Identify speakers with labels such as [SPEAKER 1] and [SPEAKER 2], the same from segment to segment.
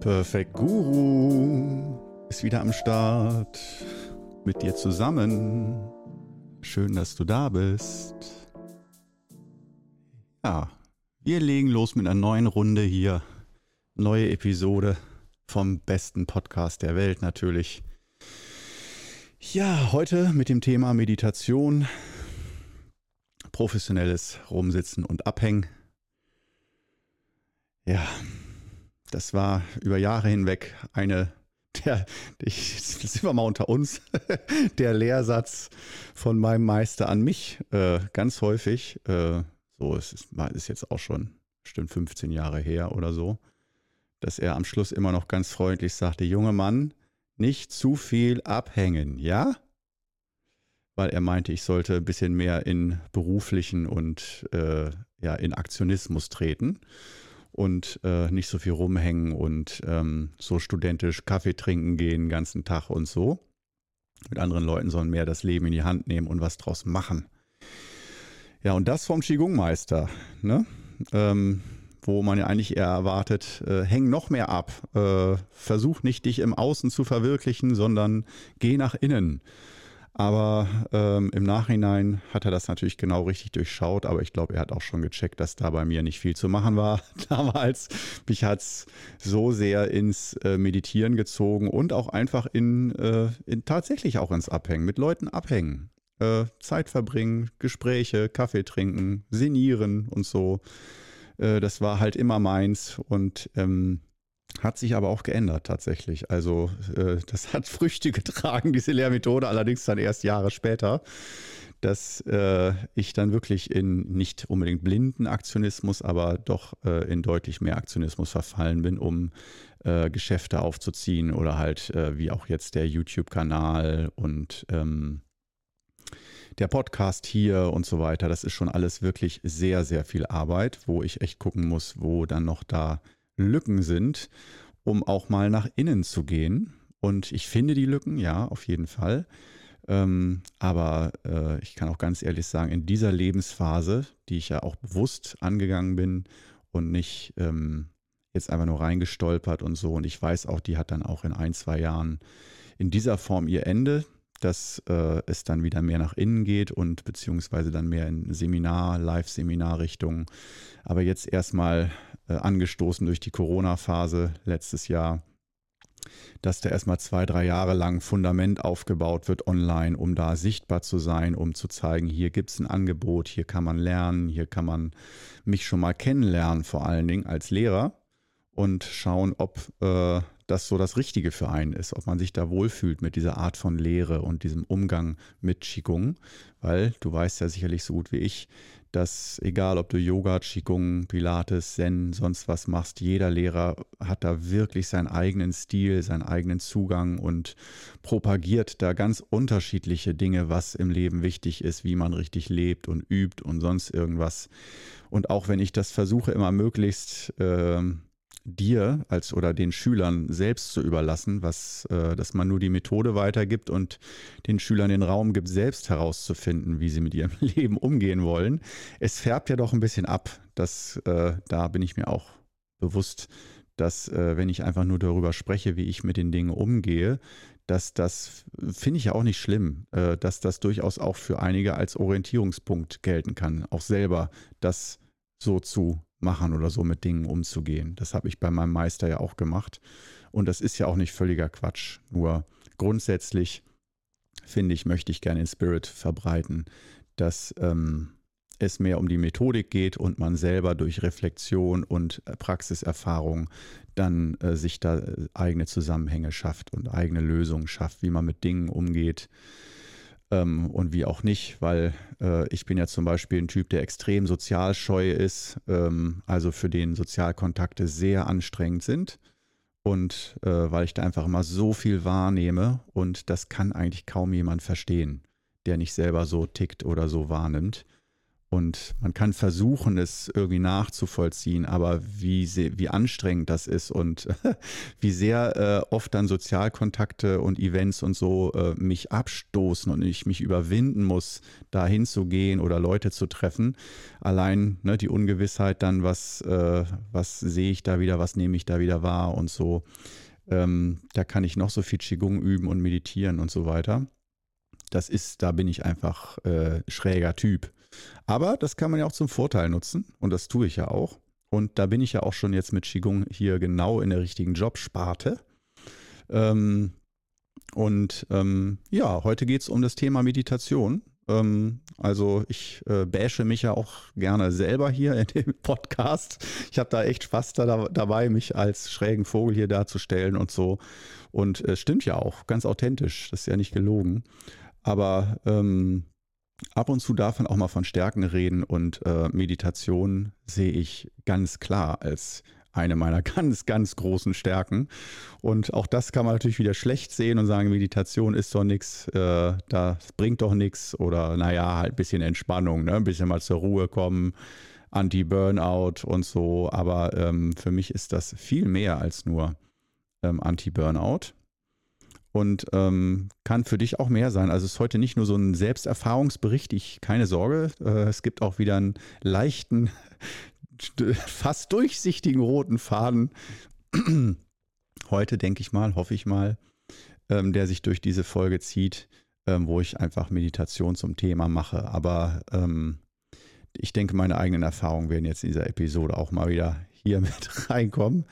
[SPEAKER 1] Perfect Guru ist wieder am Start. Mit dir zusammen. Schön, dass du da bist. Ja, wir legen los mit einer neuen Runde hier. Neue Episode vom besten Podcast der Welt natürlich. Ja, heute mit dem Thema Meditation, professionelles Rumsitzen und Abhängen. Ja, das war über Jahre hinweg eine der, ich, sind wir mal unter uns, der Lehrsatz von meinem Meister an mich, äh, ganz häufig. Äh, so, es ist, ist jetzt auch schon bestimmt 15 Jahre her oder so, dass er am Schluss immer noch ganz freundlich sagte, junge Mann, nicht zu viel abhängen, ja? Weil er meinte, ich sollte ein bisschen mehr in beruflichen und äh, ja, in Aktionismus treten und äh, nicht so viel rumhängen und ähm, so studentisch Kaffee trinken gehen den ganzen Tag und so. Mit anderen Leuten sollen mehr das Leben in die Hand nehmen und was draus machen. Ja, und das vom Qigong-Meister, ne? Ähm, wo man ja eigentlich eher erwartet, äh, häng noch mehr ab. Äh, versuch nicht, dich im Außen zu verwirklichen, sondern geh nach innen. Aber ähm, im Nachhinein hat er das natürlich genau richtig durchschaut. Aber ich glaube, er hat auch schon gecheckt, dass da bei mir nicht viel zu machen war damals. Mich hat es so sehr ins äh, Meditieren gezogen und auch einfach in, äh, in, tatsächlich auch ins Abhängen, mit Leuten abhängen. Äh, Zeit verbringen, Gespräche, Kaffee trinken, sinnieren und so. Äh, das war halt immer meins. Und ähm, hat sich aber auch geändert tatsächlich. Also äh, das hat Früchte getragen, diese Lehrmethode, allerdings dann erst Jahre später, dass äh, ich dann wirklich in nicht unbedingt blinden Aktionismus, aber doch äh, in deutlich mehr Aktionismus verfallen bin, um äh, Geschäfte aufzuziehen oder halt äh, wie auch jetzt der YouTube-Kanal und ähm, der Podcast hier und so weiter. Das ist schon alles wirklich sehr, sehr viel Arbeit, wo ich echt gucken muss, wo dann noch da Lücken sind, um auch mal nach innen zu gehen. Und ich finde die Lücken, ja, auf jeden Fall. Ähm, aber äh, ich kann auch ganz ehrlich sagen, in dieser Lebensphase, die ich ja auch bewusst angegangen bin und nicht ähm, jetzt einfach nur reingestolpert und so, und ich weiß auch, die hat dann auch in ein, zwei Jahren in dieser Form ihr Ende, dass äh, es dann wieder mehr nach innen geht und beziehungsweise dann mehr in Seminar, Live-Seminar-Richtung. Aber jetzt erstmal äh, angestoßen durch die Corona-Phase letztes Jahr, dass da erstmal zwei, drei Jahre lang Fundament aufgebaut wird online, um da sichtbar zu sein, um zu zeigen, hier gibt es ein Angebot, hier kann man lernen, hier kann man mich schon mal kennenlernen, vor allen Dingen als Lehrer und schauen, ob äh, das so das Richtige für einen ist, ob man sich da wohlfühlt mit dieser Art von Lehre und diesem Umgang mit Qigong, weil du weißt ja sicherlich so gut wie ich, dass egal ob du Yoga, Qigong, Pilates, Zen, sonst was machst, jeder Lehrer hat da wirklich seinen eigenen Stil, seinen eigenen Zugang und propagiert da ganz unterschiedliche Dinge, was im Leben wichtig ist, wie man richtig lebt und übt und sonst irgendwas. Und auch wenn ich das versuche, immer möglichst äh, dir als oder den Schülern selbst zu überlassen, was, äh, dass man nur die Methode weitergibt und den Schülern den Raum gibt, selbst herauszufinden, wie sie mit ihrem Leben umgehen wollen. Es färbt ja doch ein bisschen ab. Das, äh, da bin ich mir auch bewusst, dass äh, wenn ich einfach nur darüber spreche, wie ich mit den Dingen umgehe, dass das finde ich ja auch nicht schlimm, dass das durchaus auch für einige als Orientierungspunkt gelten kann, auch selber das so zu machen oder so mit Dingen umzugehen. Das habe ich bei meinem Meister ja auch gemacht. Und das ist ja auch nicht völliger Quatsch. Nur grundsätzlich finde ich, möchte ich gerne in Spirit verbreiten, dass ähm, es mehr um die Methodik geht und man selber durch Reflexion und äh, Praxiserfahrung dann äh, sich da äh, eigene Zusammenhänge schafft und eigene Lösungen schafft, wie man mit Dingen umgeht, ähm, und wie auch nicht, weil äh, ich bin ja zum Beispiel ein Typ, der extrem sozialscheu ist, ähm, also für den Sozialkontakte sehr anstrengend sind und äh, weil ich da einfach immer so viel wahrnehme und das kann eigentlich kaum jemand verstehen, der nicht selber so tickt oder so wahrnimmt. Und man kann versuchen, es irgendwie nachzuvollziehen, aber wie, wie anstrengend das ist und wie sehr äh, oft dann Sozialkontakte und Events und so äh, mich abstoßen und ich mich überwinden muss, da hinzugehen oder Leute zu treffen. Allein ne, die Ungewissheit dann, was, äh, was sehe ich da wieder, was nehme ich da wieder wahr und so. Ähm, da kann ich noch so viel Qigong üben und meditieren und so weiter. Das ist, da bin ich einfach äh, schräger Typ. Aber das kann man ja auch zum Vorteil nutzen und das tue ich ja auch. Und da bin ich ja auch schon jetzt mit Qigong hier genau in der richtigen Jobsparte. Ähm, und ähm, ja, heute geht es um das Thema Meditation. Ähm, also ich äh, bashe mich ja auch gerne selber hier in dem Podcast. Ich habe da echt Spaß da, dabei, mich als schrägen Vogel hier darzustellen und so. Und es äh, stimmt ja auch, ganz authentisch, das ist ja nicht gelogen. Aber ähm, ab und zu darf man auch mal von Stärken reden und äh, Meditation sehe ich ganz klar als eine meiner ganz, ganz großen Stärken. Und auch das kann man natürlich wieder schlecht sehen und sagen, Meditation ist doch nichts, äh, das bringt doch nichts oder naja, halt ein bisschen Entspannung, ne? ein bisschen mal zur Ruhe kommen, Anti-Burnout und so. Aber ähm, für mich ist das viel mehr als nur ähm, Anti-Burnout und ähm, kann für dich auch mehr sein. Also es ist heute nicht nur so ein Selbsterfahrungsbericht, ich keine Sorge, äh, es gibt auch wieder einen leichten, fast durchsichtigen roten Faden. heute denke ich mal, hoffe ich mal, ähm, der sich durch diese Folge zieht, ähm, wo ich einfach Meditation zum Thema mache. Aber ähm, ich denke, meine eigenen Erfahrungen werden jetzt in dieser Episode auch mal wieder hier mit reinkommen.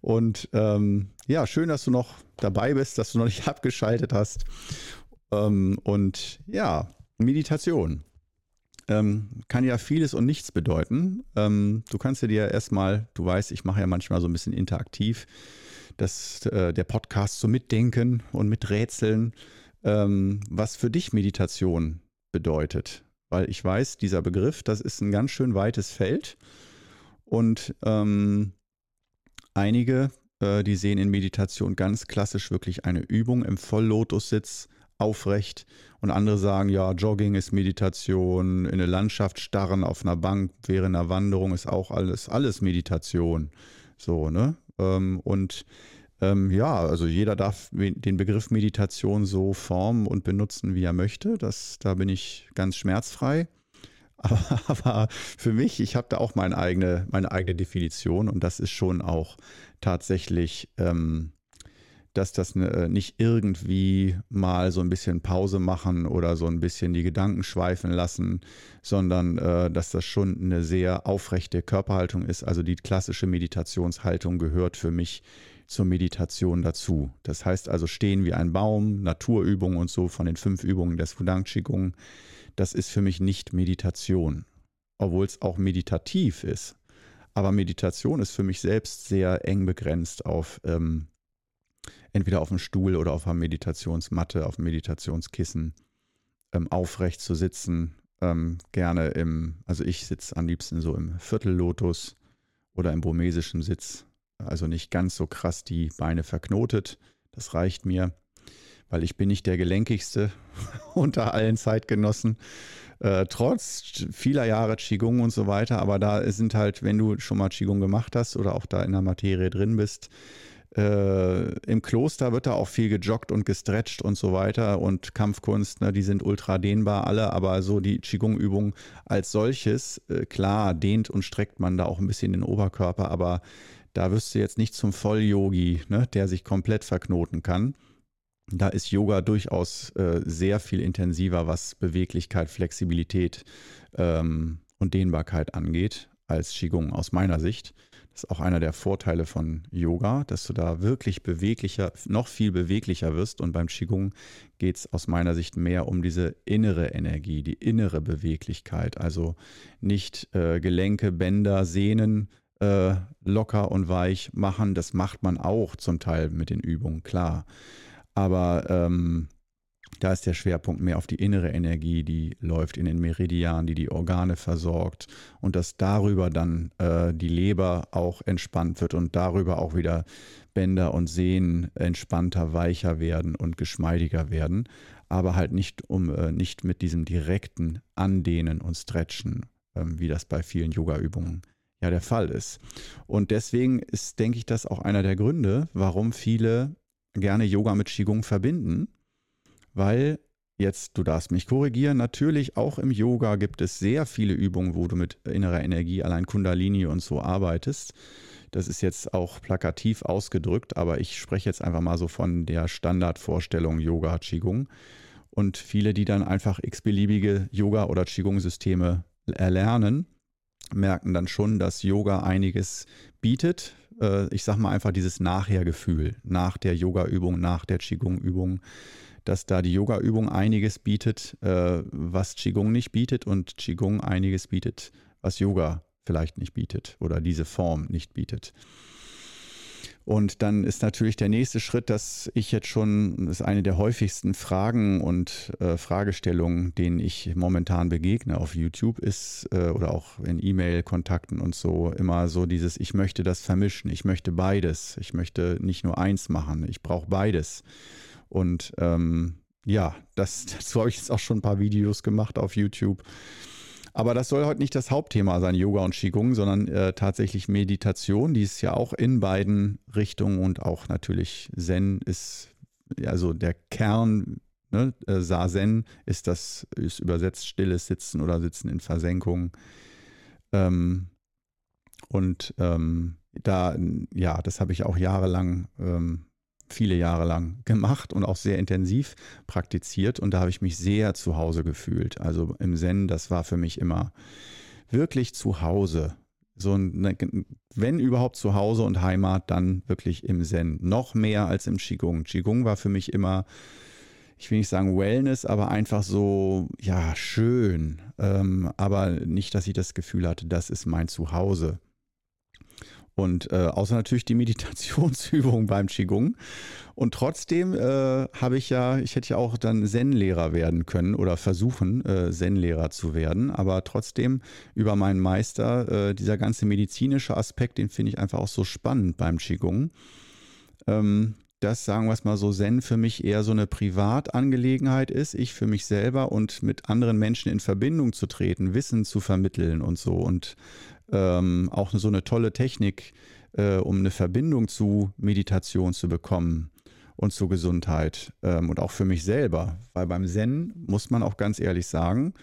[SPEAKER 1] Und ähm, ja, schön, dass du noch dabei bist, dass du noch nicht abgeschaltet hast. Ähm, und ja, Meditation ähm, kann ja vieles und nichts bedeuten. Ähm, du kannst dir ja erstmal, du weißt, ich mache ja manchmal so ein bisschen interaktiv, dass äh, der Podcast so mitdenken und miträtseln, ähm, was für dich Meditation bedeutet. Weil ich weiß, dieser Begriff, das ist ein ganz schön weites Feld. Und ähm, einige äh, die sehen in Meditation ganz klassisch wirklich eine Übung im Volllotussitz aufrecht und andere sagen, ja, Jogging ist Meditation, in eine Landschaft starren auf einer Bank während einer Wanderung ist auch alles, alles Meditation. So, ne? Ähm, und ähm, ja, also jeder darf den Begriff Meditation so formen und benutzen, wie er möchte. Das, da bin ich ganz schmerzfrei. Aber, aber für mich, ich habe da auch meine eigene, meine eigene Definition und das ist schon auch tatsächlich, ähm, dass das ne, äh, nicht irgendwie mal so ein bisschen Pause machen oder so ein bisschen die Gedanken schweifen lassen, sondern äh, dass das schon eine sehr aufrechte Körperhaltung ist. Also die klassische Meditationshaltung gehört für mich zur Meditation dazu. Das heißt also stehen wie ein Baum, Naturübungen und so von den fünf Übungen des Wudang Qigong. Das ist für mich nicht Meditation, obwohl es auch meditativ ist. Aber Meditation ist für mich selbst sehr eng begrenzt auf ähm, entweder auf dem Stuhl oder auf einer Meditationsmatte, auf dem Meditationskissen, ähm, aufrecht zu sitzen. Ähm, gerne im, also ich sitze am liebsten so im Viertellotus oder im burmesischen Sitz. Also nicht ganz so krass die Beine verknotet. Das reicht mir, weil ich bin nicht der gelenkigste unter allen Zeitgenossen. Äh, trotz vieler Jahre Qigong und so weiter, aber da sind halt, wenn du schon mal Qigong gemacht hast oder auch da in der Materie drin bist, äh, im Kloster wird da auch viel gejoggt und gestretcht und so weiter und Kampfkunst, ne, die sind ultra dehnbar alle, aber so die Qigong-Übung als solches, äh, klar, dehnt und streckt man da auch ein bisschen den Oberkörper, aber da wirst du jetzt nicht zum Vollyogi, ne, der sich komplett verknoten kann. Da ist Yoga durchaus äh, sehr viel intensiver, was Beweglichkeit, Flexibilität ähm, und Dehnbarkeit angeht, als Qigong aus meiner Sicht. Das ist auch einer der Vorteile von Yoga, dass du da wirklich beweglicher, noch viel beweglicher wirst. Und beim Qigong geht es aus meiner Sicht mehr um diese innere Energie, die innere Beweglichkeit. Also nicht äh, Gelenke, Bänder, Sehnen äh, locker und weich machen. Das macht man auch zum Teil mit den Übungen, klar. Aber ähm, da ist der Schwerpunkt mehr auf die innere Energie, die läuft in den Meridianen, die die Organe versorgt und dass darüber dann äh, die Leber auch entspannt wird und darüber auch wieder Bänder und Sehnen entspannter, weicher werden und geschmeidiger werden, aber halt nicht um äh, nicht mit diesem direkten Andehnen und Stretchen ähm, wie das bei vielen Yoga-Übungen ja der Fall ist. Und deswegen ist, denke ich, das auch einer der Gründe, warum viele gerne Yoga mit Qigong verbinden, weil jetzt, du darfst mich korrigieren, natürlich auch im Yoga gibt es sehr viele Übungen, wo du mit innerer Energie, allein Kundalini und so arbeitest. Das ist jetzt auch plakativ ausgedrückt, aber ich spreche jetzt einfach mal so von der Standardvorstellung Yoga Qigong. Und viele, die dann einfach x-beliebige Yoga- oder Qigong-Systeme erlernen, merken dann schon, dass Yoga einiges bietet. Äh, ich sage mal einfach dieses Nachhergefühl nach der Yoga-Übung, nach der Qigong-Übung, dass da die Yoga-Übung einiges bietet, äh, was Qigong nicht bietet und Qigong einiges bietet, was Yoga vielleicht nicht bietet oder diese Form nicht bietet. Und dann ist natürlich der nächste Schritt, dass ich jetzt schon, das ist eine der häufigsten Fragen und äh, Fragestellungen, denen ich momentan begegne auf YouTube, ist äh, oder auch in E-Mail-Kontakten und so immer so dieses, ich möchte das vermischen, ich möchte beides, ich möchte nicht nur eins machen, ich brauche beides. Und ähm, ja, das, dazu habe ich jetzt auch schon ein paar Videos gemacht auf YouTube. Aber das soll heute nicht das Hauptthema sein, Yoga und Qigong, sondern äh, tatsächlich Meditation, die ist ja auch in beiden Richtungen und auch natürlich Zen ist, also der Kern, ne, äh, Sazen ist das, ist übersetzt stilles Sitzen oder Sitzen in Versenkung. Ähm, und ähm, da, ja, das habe ich auch jahrelang ähm, viele Jahre lang gemacht und auch sehr intensiv praktiziert und da habe ich mich sehr zu Hause gefühlt. Also im Zen, das war für mich immer wirklich zu Hause. So ein, wenn überhaupt zu Hause und Heimat, dann wirklich im Zen. Noch mehr als im Qigong. Qigong war für mich immer, ich will nicht sagen Wellness, aber einfach so, ja, schön. Ähm, aber nicht, dass ich das Gefühl hatte, das ist mein Zuhause. Und äh, außer natürlich die Meditationsübung beim Qigong. Und trotzdem äh, habe ich ja, ich hätte ja auch dann Zen-Lehrer werden können oder versuchen, äh, Zen-Lehrer zu werden. Aber trotzdem über meinen Meister, äh, dieser ganze medizinische Aspekt, den finde ich einfach auch so spannend beim Qigong. Ähm, dass, sagen wir es mal so, Zen für mich eher so eine Privatangelegenheit ist, ich für mich selber und mit anderen Menschen in Verbindung zu treten, Wissen zu vermitteln und so. Und ähm, auch so eine tolle Technik, äh, um eine Verbindung zu Meditation zu bekommen und zur Gesundheit ähm, und auch für mich selber. Weil beim Zen muss man auch ganz ehrlich sagen,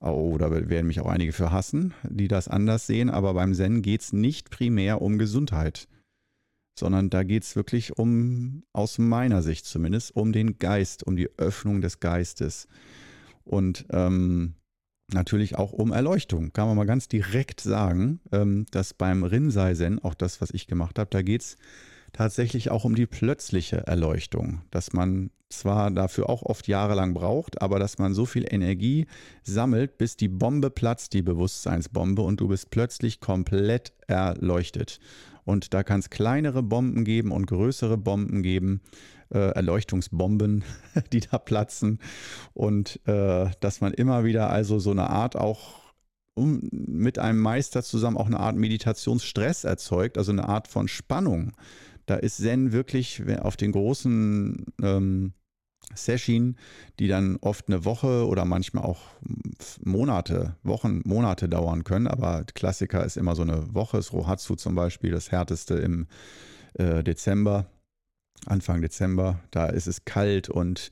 [SPEAKER 1] oh, da werden mich auch einige für hassen, die das anders sehen, aber beim Zen geht es nicht primär um Gesundheit, sondern da geht es wirklich um, aus meiner Sicht zumindest, um den Geist, um die Öffnung des Geistes. Und ähm, natürlich auch um Erleuchtung. Kann man mal ganz direkt sagen, ähm, dass beim Rinseisen, auch das, was ich gemacht habe, da geht es tatsächlich auch um die plötzliche Erleuchtung. Dass man zwar dafür auch oft jahrelang braucht, aber dass man so viel Energie sammelt, bis die Bombe platzt, die Bewusstseinsbombe, und du bist plötzlich komplett erleuchtet. Und da kann es kleinere Bomben geben und größere Bomben geben äh, Erleuchtungsbomben, die da platzen. Und äh, dass man immer wieder also so eine Art auch um, mit einem Meister zusammen auch eine Art Meditationsstress erzeugt, also eine Art von Spannung. Da ist Zen wirklich auf den großen ähm, Session, die dann oft eine Woche oder manchmal auch Monate, Wochen, Monate dauern können. Aber Klassiker ist immer so eine Woche, das Rohatsu zum Beispiel, das härteste im äh, Dezember. Anfang Dezember. Da ist es kalt und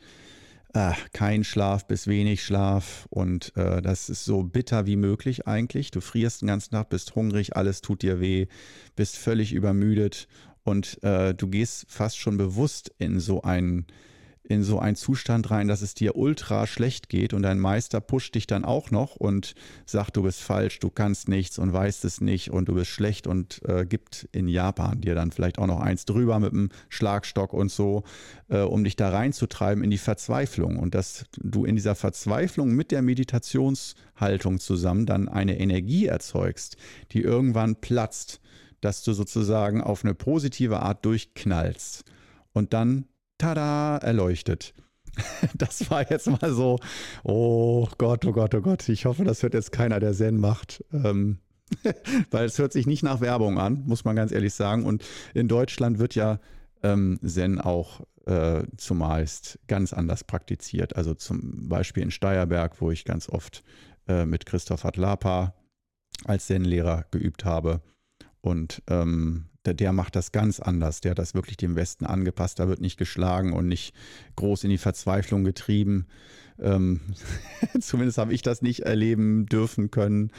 [SPEAKER 1] äh, kein Schlaf bis wenig Schlaf. Und äh, das ist so bitter wie möglich eigentlich. Du frierst den ganzen Tag, bist hungrig, alles tut dir weh, bist völlig übermüdet und äh, du gehst fast schon bewusst in so einen in so einen Zustand rein, dass es dir ultra schlecht geht und dein Meister pusht dich dann auch noch und sagt, du bist falsch, du kannst nichts und weißt es nicht und du bist schlecht und äh, gibt in Japan dir dann vielleicht auch noch eins drüber mit dem Schlagstock und so, äh, um dich da reinzutreiben in die Verzweiflung und dass du in dieser Verzweiflung mit der Meditationshaltung zusammen dann eine Energie erzeugst, die irgendwann platzt, dass du sozusagen auf eine positive Art durchknallst und dann tada, erleuchtet. Das war jetzt mal so, oh Gott, oh Gott, oh Gott. Ich hoffe, das hört jetzt keiner, der Zen macht. Ähm, weil es hört sich nicht nach Werbung an, muss man ganz ehrlich sagen. Und in Deutschland wird ja ähm, Zen auch äh, zumeist ganz anders praktiziert. Also zum Beispiel in Steierberg, wo ich ganz oft äh, mit Christoph Adlapa als Zen-Lehrer geübt habe. Und ähm, der, der, macht das ganz anders. Der hat das wirklich dem Westen angepasst. Da wird nicht geschlagen und nicht groß in die Verzweiflung getrieben. Ähm, zumindest habe ich das nicht erleben dürfen können,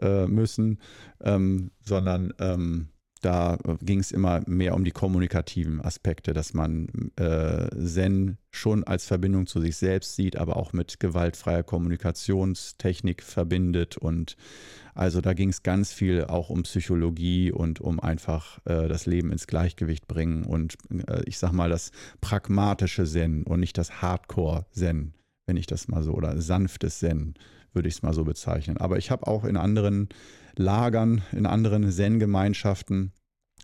[SPEAKER 1] äh, müssen, ähm, sondern ähm, da äh, ging es immer mehr um die kommunikativen Aspekte, dass man äh, Zen schon als Verbindung zu sich selbst sieht, aber auch mit gewaltfreier Kommunikationstechnik verbindet. Und also da ging es ganz viel auch um Psychologie und um einfach äh, das Leben ins Gleichgewicht bringen und äh, ich sag mal das pragmatische Zen und nicht das Hardcore-Zen, wenn ich das mal so, oder sanftes Zen würde ich es mal so bezeichnen. Aber ich habe auch in anderen Lagern, in anderen Zen-Gemeinschaften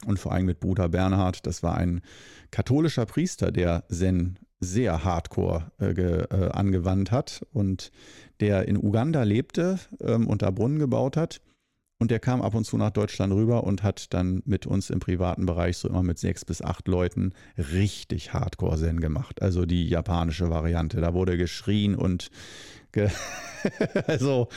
[SPEAKER 1] und vor allem mit Bruder Bernhard, das war ein katholischer Priester, der Zen sehr hardcore äh, äh, angewandt hat und der in Uganda lebte ähm, und da Brunnen gebaut hat. Und der kam ab und zu nach Deutschland rüber und hat dann mit uns im privaten Bereich so immer mit sechs bis acht Leuten richtig Hardcore-Zen gemacht. Also die japanische Variante. Da wurde geschrien und also,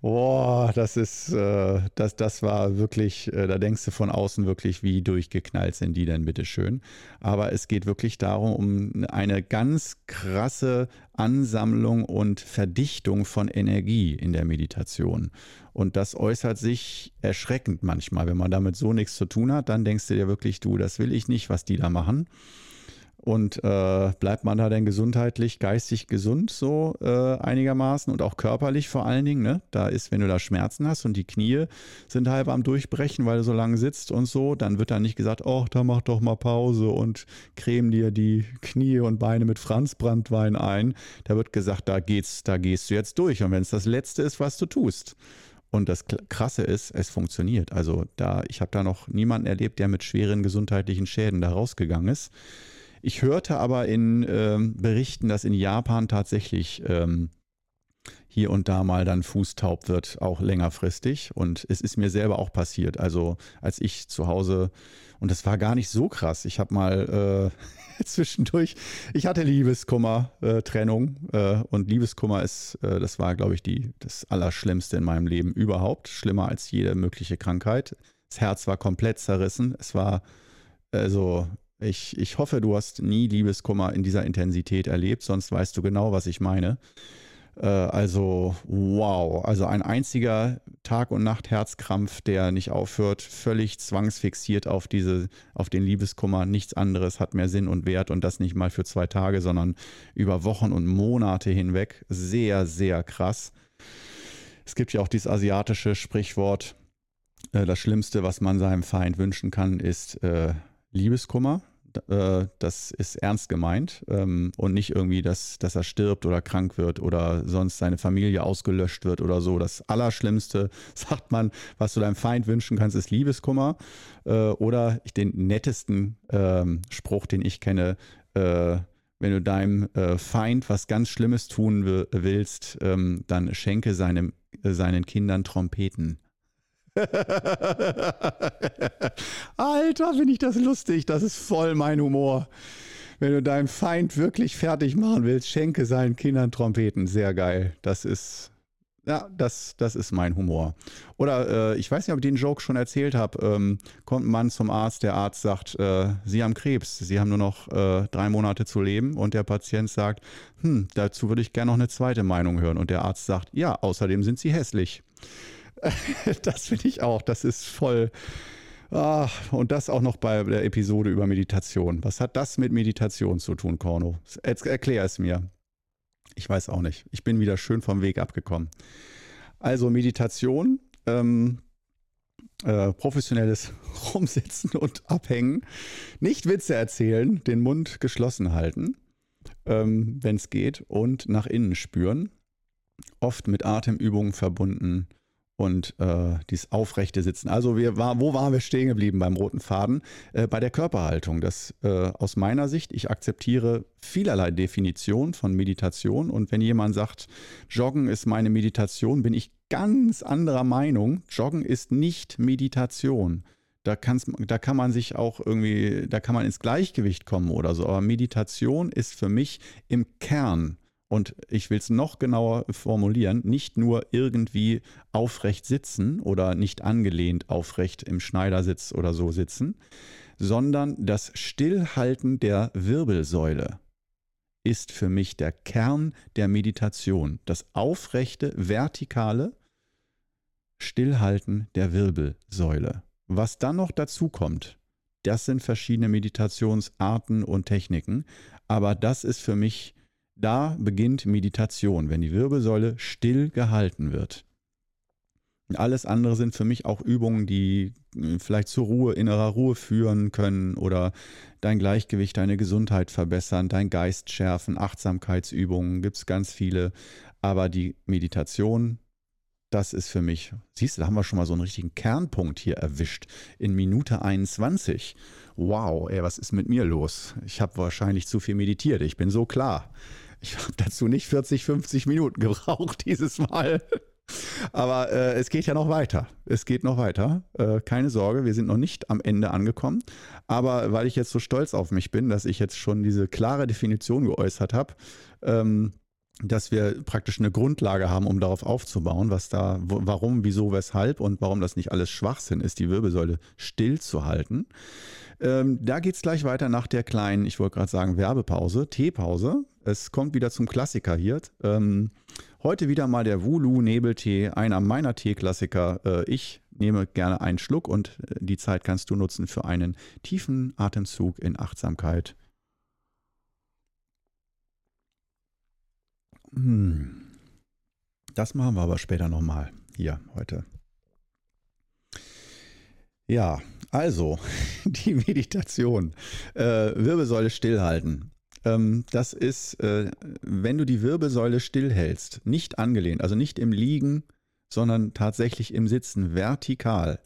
[SPEAKER 1] boah, das ist, äh, das, das war wirklich, äh, da denkst du von außen wirklich, wie durchgeknallt sind die denn bitte schön. Aber es geht wirklich darum, um eine ganz krasse Ansammlung und Verdichtung von Energie in der Meditation. Und das äußert sich erschreckend manchmal. Wenn man damit so nichts zu tun hat, dann denkst du dir wirklich, du, das will ich nicht, was die da machen. Und äh, bleibt man da denn gesundheitlich, geistig gesund so äh, einigermaßen und auch körperlich vor allen Dingen? Ne? Da ist, wenn du da Schmerzen hast und die Knie sind halb am Durchbrechen, weil du so lange sitzt und so, dann wird da nicht gesagt, oh, da mach doch mal Pause und creme dir die Knie und Beine mit Franzbrandwein ein. Da wird gesagt, da geht's, da gehst du jetzt durch. Und wenn es das Letzte ist, was du tust. Und das Krasse ist, es funktioniert. Also da, ich habe da noch niemanden erlebt, der mit schweren gesundheitlichen Schäden da rausgegangen ist. Ich hörte aber in ähm, Berichten, dass in Japan tatsächlich ähm, hier und da mal dann fußtaub wird, auch längerfristig. Und es ist mir selber auch passiert. Also als ich zu Hause, und das war gar nicht so krass, ich habe mal äh, zwischendurch, ich hatte Liebeskummer, äh, Trennung. Äh, und Liebeskummer ist, äh, das war, glaube ich, die, das Allerschlimmste in meinem Leben überhaupt. Schlimmer als jede mögliche Krankheit. Das Herz war komplett zerrissen. Es war also ich, ich hoffe, du hast nie Liebeskummer in dieser Intensität erlebt, sonst weißt du genau, was ich meine. Äh, also, wow. Also ein einziger Tag- und Nacht-Herzkrampf, der nicht aufhört, völlig zwangsfixiert auf, diese, auf den Liebeskummer. Nichts anderes hat mehr Sinn und Wert und das nicht mal für zwei Tage, sondern über Wochen und Monate hinweg. Sehr, sehr krass. Es gibt ja auch dieses asiatische Sprichwort, äh, das Schlimmste, was man seinem Feind wünschen kann, ist äh, Liebeskummer. Äh, das ist ernst gemeint ähm, und nicht irgendwie, dass, dass er stirbt oder krank wird oder sonst seine Familie ausgelöscht wird oder so. Das Allerschlimmste, sagt man, was du deinem Feind wünschen kannst, ist Liebeskummer. Äh, oder den nettesten ähm, Spruch, den ich kenne, äh, wenn du deinem Feind was ganz Schlimmes tun willst, ähm, dann schenke seinem, seinen Kindern Trompeten. Alter, finde ich das lustig. Das ist voll mein Humor. Wenn du deinen Feind wirklich fertig machen willst, schenke seinen Kindern Trompeten. Sehr geil. Das ist, ja, das, das ist mein Humor. Oder äh, ich weiß nicht, ob ich den Joke schon erzählt habe. Ähm, kommt ein Mann zum Arzt, der Arzt sagt, äh, Sie haben Krebs, Sie haben nur noch äh, drei Monate zu leben. Und der Patient sagt, hm, dazu würde ich gerne noch eine zweite Meinung hören. Und der Arzt sagt, ja, außerdem sind Sie hässlich. das finde ich auch. Das ist voll. Ah, und das auch noch bei der Episode über Meditation. Was hat das mit Meditation zu tun, Korno? erklär es mir. Ich weiß auch nicht. Ich bin wieder schön vom Weg abgekommen. Also Meditation, ähm, äh, professionelles Rumsitzen und Abhängen, nicht Witze erzählen, den Mund geschlossen halten, ähm, wenn es geht, und nach innen spüren. Oft mit Atemübungen verbunden und äh, dieses aufrechte Sitzen. Also wir war, wo waren wir stehen geblieben beim roten Faden? Äh, bei der Körperhaltung. Das äh, aus meiner Sicht, ich akzeptiere vielerlei Definitionen von Meditation und wenn jemand sagt, Joggen ist meine Meditation, bin ich ganz anderer Meinung. Joggen ist nicht Meditation. Da, da kann man sich auch irgendwie, da kann man ins Gleichgewicht kommen oder so. Aber Meditation ist für mich im Kern und ich will es noch genauer formulieren, nicht nur irgendwie aufrecht sitzen oder nicht angelehnt aufrecht im Schneidersitz oder so sitzen, sondern das Stillhalten der Wirbelsäule ist für mich der Kern der Meditation. Das aufrechte, vertikale Stillhalten der Wirbelsäule. Was dann noch dazu kommt, das sind verschiedene Meditationsarten und Techniken, aber das ist für mich da beginnt Meditation, wenn die Wirbelsäule still gehalten wird. Alles andere sind für mich auch Übungen, die äh, vielleicht zur Ruhe, innerer Ruhe führen können oder dein Gleichgewicht, deine Gesundheit verbessern, dein Geist schärfen, Achtsamkeitsübungen, gibt es ganz viele. Aber die Meditation, das ist für mich, siehst du, da haben wir schon mal so einen richtigen Kernpunkt hier erwischt in Minute 21. Wow, ey, was ist mit mir los? Ich habe wahrscheinlich zu viel meditiert, ich bin so klar. Ich habe dazu nicht 40, 50 Minuten gebraucht dieses Mal. Aber äh, es geht ja noch weiter. Es geht noch weiter. Äh, keine Sorge, wir sind noch nicht am Ende angekommen. Aber weil ich jetzt so stolz auf mich bin, dass ich jetzt schon diese klare Definition geäußert habe, ähm, dass wir praktisch eine Grundlage haben, um darauf aufzubauen, was da, warum, wieso, weshalb und warum das nicht alles Schwachsinn ist, die Wirbelsäule stillzuhalten. Ähm, da geht es gleich weiter nach der kleinen, ich wollte gerade sagen, Werbepause, Teepause. Es kommt wieder zum Klassiker hier. Ähm, heute wieder mal der Wulu Nebeltee, einer meiner Teeklassiker. Äh, ich nehme gerne einen Schluck und äh, die Zeit kannst du nutzen für einen tiefen Atemzug in Achtsamkeit. Hm. Das machen wir aber später nochmal hier heute. Ja, also die Meditation. Äh, Wirbelsäule stillhalten. Ähm, das ist, äh, wenn du die Wirbelsäule stillhältst, nicht angelehnt, also nicht im Liegen, sondern tatsächlich im Sitzen, vertikal.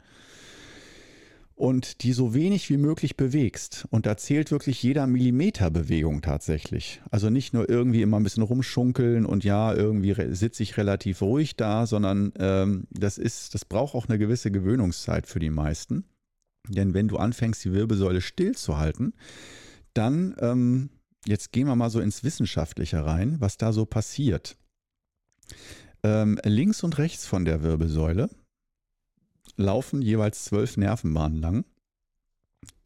[SPEAKER 1] Und die so wenig wie möglich bewegst. Und da zählt wirklich jeder Millimeter Bewegung tatsächlich. Also nicht nur irgendwie immer ein bisschen rumschunkeln und ja, irgendwie sitze ich relativ ruhig da, sondern ähm, das ist, das braucht auch eine gewisse Gewöhnungszeit für die meisten. Denn wenn du anfängst, die Wirbelsäule stillzuhalten, dann ähm, jetzt gehen wir mal so ins Wissenschaftliche rein, was da so passiert. Ähm, links und rechts von der Wirbelsäule laufen jeweils zwölf Nervenbahnen lang,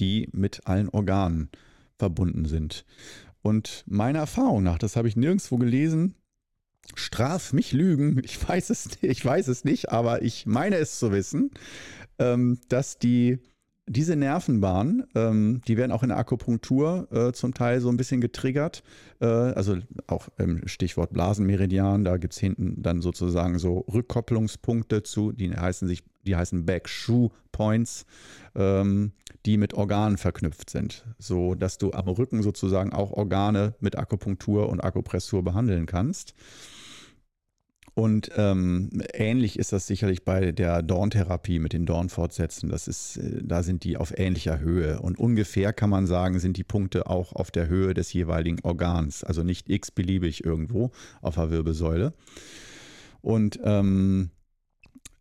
[SPEAKER 1] die mit allen Organen verbunden sind. Und meiner Erfahrung nach, das habe ich nirgendwo gelesen, straf mich Lügen, ich weiß es, ich weiß es nicht, aber ich meine es zu wissen, ähm, dass die diese Nervenbahnen, ähm, die werden auch in der Akupunktur äh, zum Teil so ein bisschen getriggert. Äh, also auch im Stichwort Blasenmeridian, da gibt es hinten dann sozusagen so Rückkopplungspunkte zu, die heißen sich, die heißen Backshoe Points, ähm, die mit Organen verknüpft sind, so dass du am Rücken sozusagen auch Organe mit Akupunktur und Akupressur behandeln kannst. Und ähm, ähnlich ist das sicherlich bei der Dorntherapie mit den Dornfortsätzen. Das ist, äh, da sind die auf ähnlicher Höhe. Und ungefähr kann man sagen, sind die Punkte auch auf der Höhe des jeweiligen Organs. Also nicht x-beliebig irgendwo auf der Wirbelsäule. Und ähm,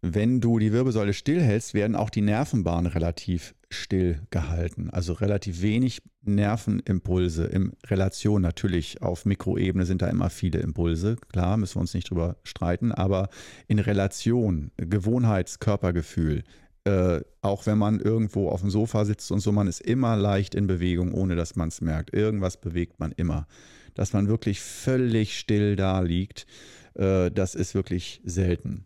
[SPEAKER 1] wenn du die Wirbelsäule stillhältst, werden auch die Nervenbahnen relativ still gehalten. Also relativ wenig Nervenimpulse in Relation. Natürlich auf Mikroebene sind da immer viele Impulse. Klar, müssen wir uns nicht drüber streiten, aber in Relation, Gewohnheitskörpergefühl, äh, auch wenn man irgendwo auf dem Sofa sitzt und so, man ist immer leicht in Bewegung, ohne dass man es merkt. Irgendwas bewegt man immer. Dass man wirklich völlig still da liegt, äh, das ist wirklich selten.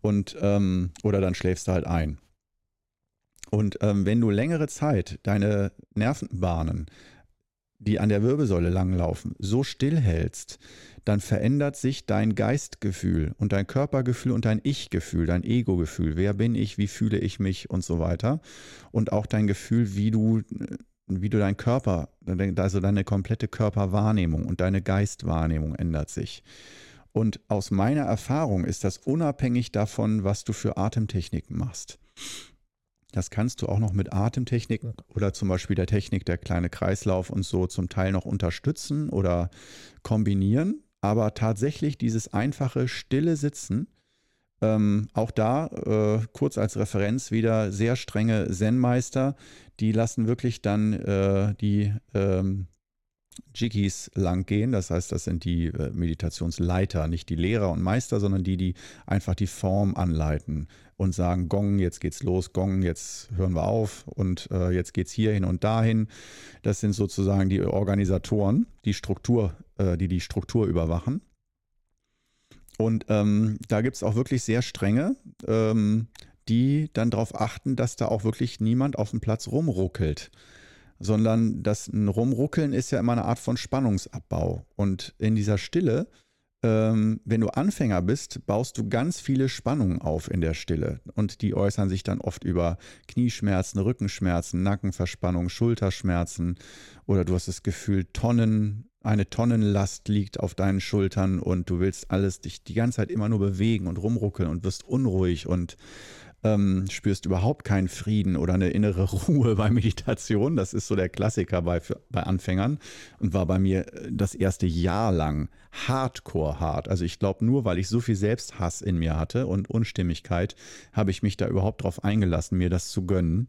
[SPEAKER 1] Und, ähm, oder dann schläfst du halt ein. Und ähm, wenn du längere Zeit deine Nervenbahnen, die an der Wirbelsäule langlaufen, so stillhältst, dann verändert sich dein Geistgefühl und dein Körpergefühl und dein Ich-Gefühl, dein Ego-Gefühl. Wer bin ich, wie fühle ich mich und so weiter. Und auch dein Gefühl, wie du, wie du dein Körper, also deine komplette Körperwahrnehmung und deine Geistwahrnehmung ändert sich. Und aus meiner Erfahrung ist das unabhängig davon, was du für Atemtechniken machst. Das kannst du auch noch mit Atemtechniken oder zum Beispiel der Technik der kleine Kreislauf und so zum Teil noch unterstützen oder kombinieren. Aber tatsächlich dieses einfache, stille Sitzen, ähm, auch da äh, kurz als Referenz wieder sehr strenge Zen-Meister, die lassen wirklich dann äh, die ähm, Jiggies lang gehen. Das heißt, das sind die äh, Meditationsleiter, nicht die Lehrer und Meister, sondern die, die einfach die Form anleiten und sagen, Gong, jetzt geht's los, Gong, jetzt hören wir auf und äh, jetzt geht's hierhin und dahin. Das sind sozusagen die Organisatoren, die Struktur, äh, die die Struktur überwachen. Und ähm, da gibt es auch wirklich sehr strenge, ähm, die dann darauf achten, dass da auch wirklich niemand auf dem Platz rumruckelt sondern das Rumruckeln ist ja immer eine Art von Spannungsabbau. Und in dieser Stille, ähm, wenn du Anfänger bist, baust du ganz viele Spannungen auf in der Stille. Und die äußern sich dann oft über Knieschmerzen, Rückenschmerzen, Nackenverspannung, Schulterschmerzen oder du hast das Gefühl, Tonnen, eine Tonnenlast liegt auf deinen Schultern und du willst alles dich die ganze Zeit immer nur bewegen und rumruckeln und wirst unruhig und ähm, spürst überhaupt keinen Frieden oder eine innere Ruhe bei Meditation. Das ist so der Klassiker bei, bei Anfängern und war bei mir äh, das erste Jahr lang hardcore hart. Also ich glaube, nur weil ich so viel Selbsthass in mir hatte und Unstimmigkeit, habe ich mich da überhaupt drauf eingelassen, mir das zu gönnen.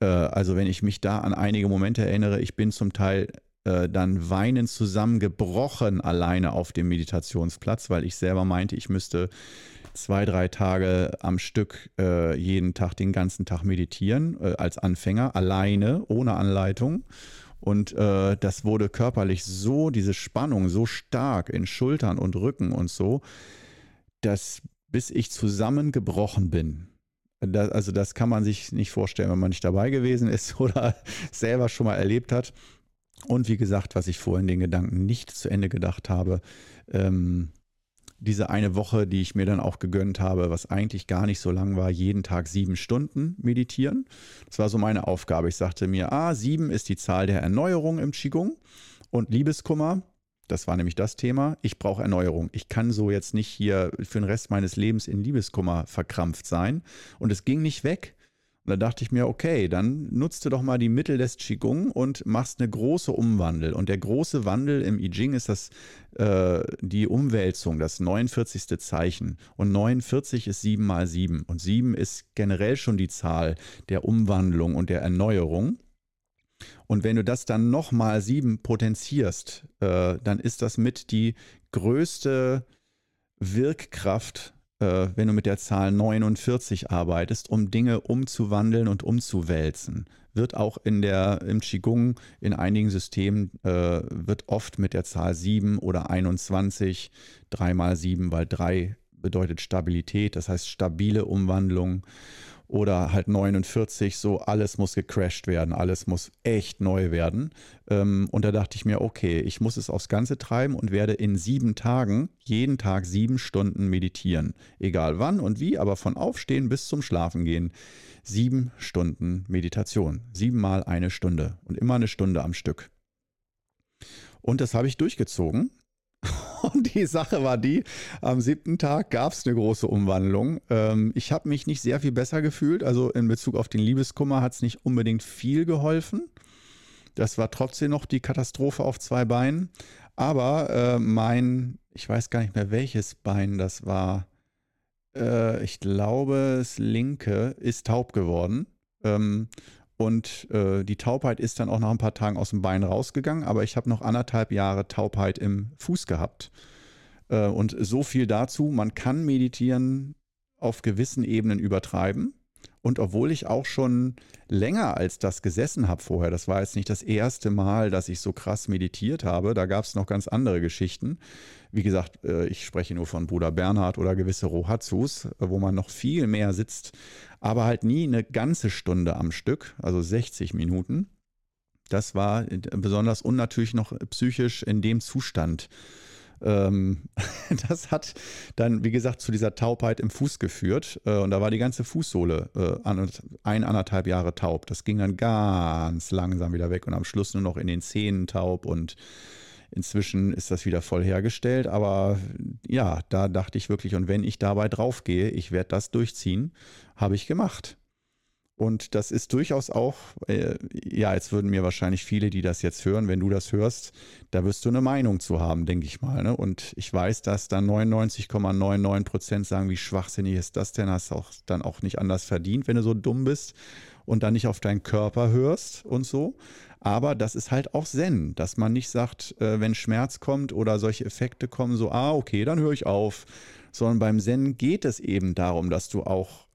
[SPEAKER 1] Äh, also wenn ich mich da an einige Momente erinnere, ich bin zum Teil äh, dann weinend zusammengebrochen alleine auf dem Meditationsplatz, weil ich selber meinte, ich müsste zwei, drei Tage am Stück äh, jeden Tag, den ganzen Tag meditieren, äh, als Anfänger, alleine, ohne Anleitung. Und äh, das wurde körperlich so, diese Spannung so stark in Schultern und Rücken und so, dass bis ich zusammengebrochen bin. Das, also das kann man sich nicht vorstellen, wenn man nicht dabei gewesen ist oder selber schon mal erlebt hat. Und wie gesagt, was ich vorhin den Gedanken nicht zu Ende gedacht habe, ähm, diese eine Woche, die ich mir dann auch gegönnt habe, was eigentlich gar nicht so lang war, jeden Tag sieben Stunden meditieren. Das war so meine Aufgabe. Ich sagte mir, ah, sieben ist die Zahl der Erneuerung im Qigong und Liebeskummer. Das war nämlich das Thema. Ich brauche Erneuerung. Ich kann so jetzt nicht hier für den Rest meines Lebens in Liebeskummer verkrampft sein. Und es ging nicht weg. Und da dachte ich mir, okay, dann nutzt du doch mal die Mittel des Qigong und machst eine große Umwandel. Und der große Wandel im I Ching ist das, äh, die Umwälzung, das 49. Zeichen. Und 49 ist 7 mal 7. Und 7 ist generell schon die Zahl der Umwandlung und der Erneuerung. Und wenn du das dann nochmal 7 potenzierst, äh, dann ist das mit die größte Wirkkraft äh, wenn du mit der Zahl 49 arbeitest, um Dinge umzuwandeln und umzuwälzen. Wird auch in der, im Qigong in einigen Systemen äh, wird oft mit der Zahl 7 oder 21, 3 mal 7, weil 3 bedeutet Stabilität, das heißt stabile Umwandlung oder halt 49, so alles muss gecrashed werden, alles muss echt neu werden. Ähm, und da dachte ich mir, okay, ich muss es aufs Ganze treiben und werde in sieben Tagen jeden Tag sieben Stunden meditieren. Egal wann und wie, aber von Aufstehen bis zum Schlafen gehen. Sieben Stunden Meditation. Siebenmal eine Stunde und immer eine Stunde am Stück. Und das habe ich durchgezogen. Die Sache war die, am siebten Tag gab es eine große Umwandlung. Ähm, ich habe mich nicht sehr viel besser gefühlt. Also in Bezug auf den Liebeskummer hat es nicht unbedingt viel geholfen. Das war trotzdem noch die Katastrophe auf zwei Beinen. Aber äh, mein, ich weiß gar nicht mehr welches Bein das war. Äh, ich glaube, das linke ist taub geworden. Ähm, und äh, die Taubheit ist dann auch nach ein paar Tagen aus dem Bein rausgegangen, aber ich habe noch anderthalb Jahre Taubheit im Fuß gehabt. Äh, und so viel dazu, man kann meditieren auf gewissen Ebenen übertreiben. Und obwohl ich auch schon länger als das gesessen habe vorher, das war jetzt nicht das erste Mal, dass ich so krass meditiert habe, da gab es noch ganz andere Geschichten. Wie gesagt, äh, ich spreche nur von Bruder Bernhard oder gewisse Rohatsus, wo man noch viel mehr sitzt, aber halt nie eine ganze Stunde am Stück, also 60 Minuten. Das war besonders unnatürlich noch psychisch in dem Zustand das hat dann, wie gesagt, zu dieser Taubheit im Fuß geführt. Äh, und da war die ganze Fußsohle äh, ein, anderthalb Jahre taub. Das ging dann ganz langsam wieder weg und am Schluss nur noch in den Zähnen taub und Inzwischen ist das wieder voll hergestellt, aber ja, da dachte ich wirklich, und wenn ich dabei draufgehe, ich werde das durchziehen, habe ich gemacht. Und das ist durchaus auch, äh, ja, jetzt würden mir wahrscheinlich viele, die das jetzt hören, wenn du das hörst, da wirst du eine Meinung zu haben, denke ich mal. Ne? Und ich weiß, dass da 99,99 Prozent sagen, wie schwachsinnig ist das denn? Hast auch dann auch nicht anders verdient, wenn du so dumm bist und dann nicht auf deinen Körper hörst und so. Aber das ist halt auch Zen, dass man nicht sagt, äh, wenn Schmerz kommt oder solche Effekte kommen, so, ah, okay, dann höre ich auf. Sondern beim Zen geht es eben darum, dass du auch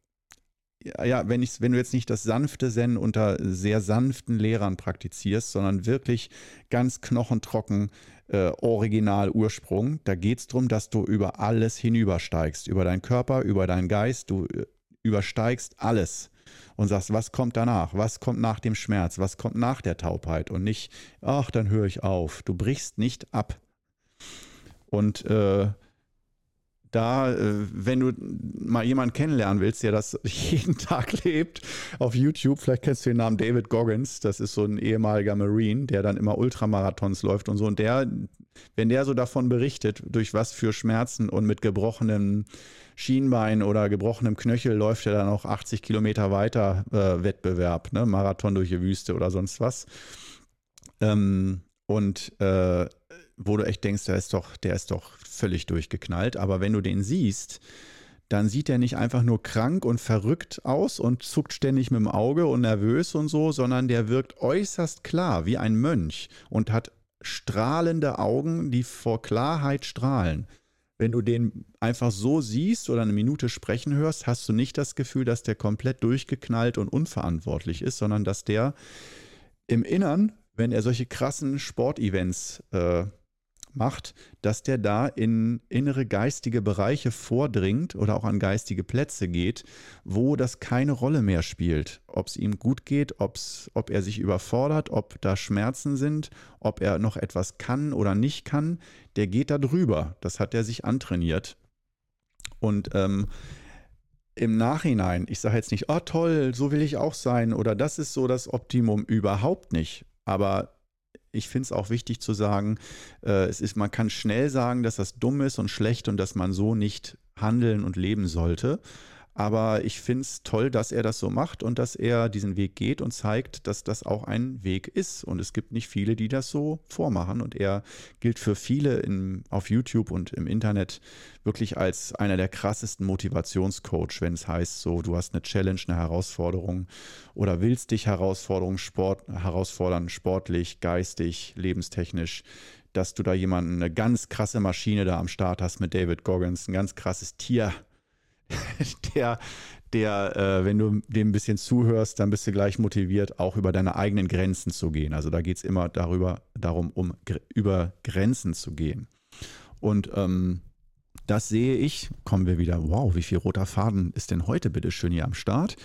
[SPEAKER 1] ja, wenn, ich, wenn du jetzt nicht das sanfte Zen unter sehr sanften Lehrern praktizierst, sondern wirklich ganz knochentrocken, äh, Original, Ursprung, da geht es darum, dass du über alles hinübersteigst, über deinen Körper, über deinen Geist, du äh, übersteigst alles und sagst, was kommt danach? Was kommt nach dem Schmerz? Was kommt nach der Taubheit? Und nicht, ach, dann höre ich auf. Du brichst nicht ab. Und äh, da, äh, wenn du mal jemanden kennenlernen willst, der das jeden Tag lebt, auf YouTube, vielleicht kennst du den Namen David Goggins, das ist so ein ehemaliger Marine, der dann immer Ultramarathons läuft und so. Und der, wenn der so davon berichtet, durch was für Schmerzen und mit gebrochenem Schienbein oder gebrochenem Knöchel läuft er dann auch 80 Kilometer weiter äh, Wettbewerb, ne? Marathon durch die Wüste oder sonst was. Ähm, und äh, wo du echt denkst, der ist doch, der ist doch völlig durchgeknallt. Aber wenn du den siehst, dann sieht er nicht einfach nur krank und verrückt aus und zuckt ständig mit dem Auge und nervös und so, sondern der wirkt äußerst klar, wie ein Mönch und hat strahlende Augen, die vor Klarheit strahlen. Wenn du den einfach so siehst oder eine Minute sprechen hörst, hast du nicht das Gefühl, dass der komplett durchgeknallt und unverantwortlich ist, sondern dass der im Innern, wenn er solche krassen Sportevents äh, macht, dass der da in innere geistige Bereiche vordringt oder auch an geistige Plätze geht, wo das keine Rolle mehr spielt. Ob es ihm gut geht, ob's, ob er sich überfordert, ob da Schmerzen sind, ob er noch etwas kann oder nicht kann, der geht da drüber. Das hat er sich antrainiert. Und ähm, im Nachhinein, ich sage jetzt nicht, oh toll, so will ich auch sein oder das ist so das Optimum, überhaupt nicht. Aber ich finde es auch wichtig zu sagen, äh, es ist, man kann schnell sagen, dass das dumm ist und schlecht und dass man so nicht handeln und leben sollte. Aber ich finde es toll, dass er das so macht und dass er diesen Weg geht und zeigt, dass das auch ein Weg ist. Und es gibt nicht viele, die das so vormachen. Und er gilt für viele in, auf YouTube und im Internet wirklich als einer der krassesten Motivationscoach, wenn es heißt, so, du hast eine Challenge, eine Herausforderung oder willst dich Herausforderungen Sport, herausfordern, sportlich, geistig, lebenstechnisch dass du da jemanden, eine ganz krasse Maschine da am Start hast mit David Goggins, ein ganz krasses Tier, der, der äh, wenn du dem ein bisschen zuhörst, dann bist du gleich motiviert, auch über deine eigenen Grenzen zu gehen. Also da geht es immer darüber, darum, um über Grenzen zu gehen. Und ähm, das sehe ich, kommen wir wieder, wow, wie viel roter Faden ist denn heute bitte schön hier am Start?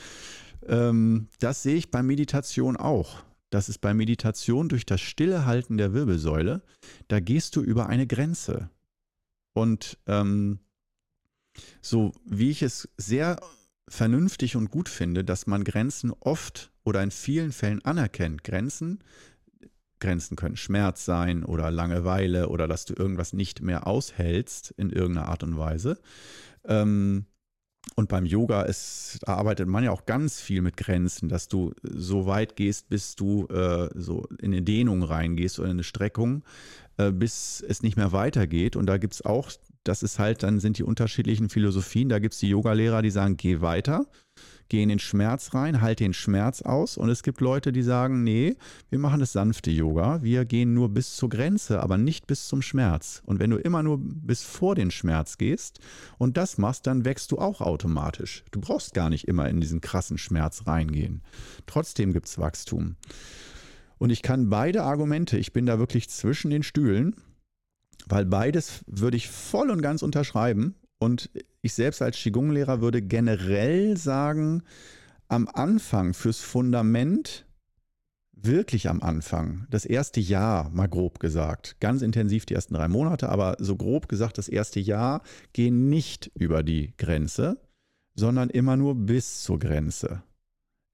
[SPEAKER 1] Ähm, das sehe ich bei Meditation auch. Das ist bei Meditation durch das Stillehalten der Wirbelsäule, da gehst du über eine Grenze. Und ähm, so wie ich es sehr vernünftig und gut finde, dass man Grenzen oft oder in vielen Fällen anerkennt. Grenzen, Grenzen können Schmerz sein oder Langeweile oder dass du irgendwas nicht mehr aushältst in irgendeiner Art und Weise. Ähm, und beim Yoga ist, arbeitet man ja auch ganz viel mit Grenzen, dass du so weit gehst, bis du äh, so in eine Dehnung reingehst oder in eine Streckung, äh, bis es nicht mehr weitergeht. Und da gibt es auch das ist halt, dann sind die unterschiedlichen Philosophien. Da gibt es die Yogalehrer, die sagen, geh weiter, geh in den Schmerz rein, halt den Schmerz aus. Und es gibt Leute, die sagen, nee, wir machen das sanfte Yoga. Wir gehen nur bis zur Grenze, aber nicht bis zum Schmerz. Und wenn du immer nur bis vor den Schmerz gehst und das machst, dann wächst du auch automatisch. Du brauchst gar nicht immer in diesen krassen Schmerz reingehen. Trotzdem gibt es Wachstum. Und ich kann beide Argumente, ich bin da wirklich zwischen den Stühlen, weil beides würde ich voll und ganz unterschreiben. Und ich selbst als Qigong-Lehrer würde generell sagen, am Anfang fürs Fundament, wirklich am Anfang, das erste Jahr, mal grob gesagt, ganz intensiv die ersten drei Monate, aber so grob gesagt, das erste Jahr, gehen nicht über die Grenze, sondern immer nur bis zur Grenze.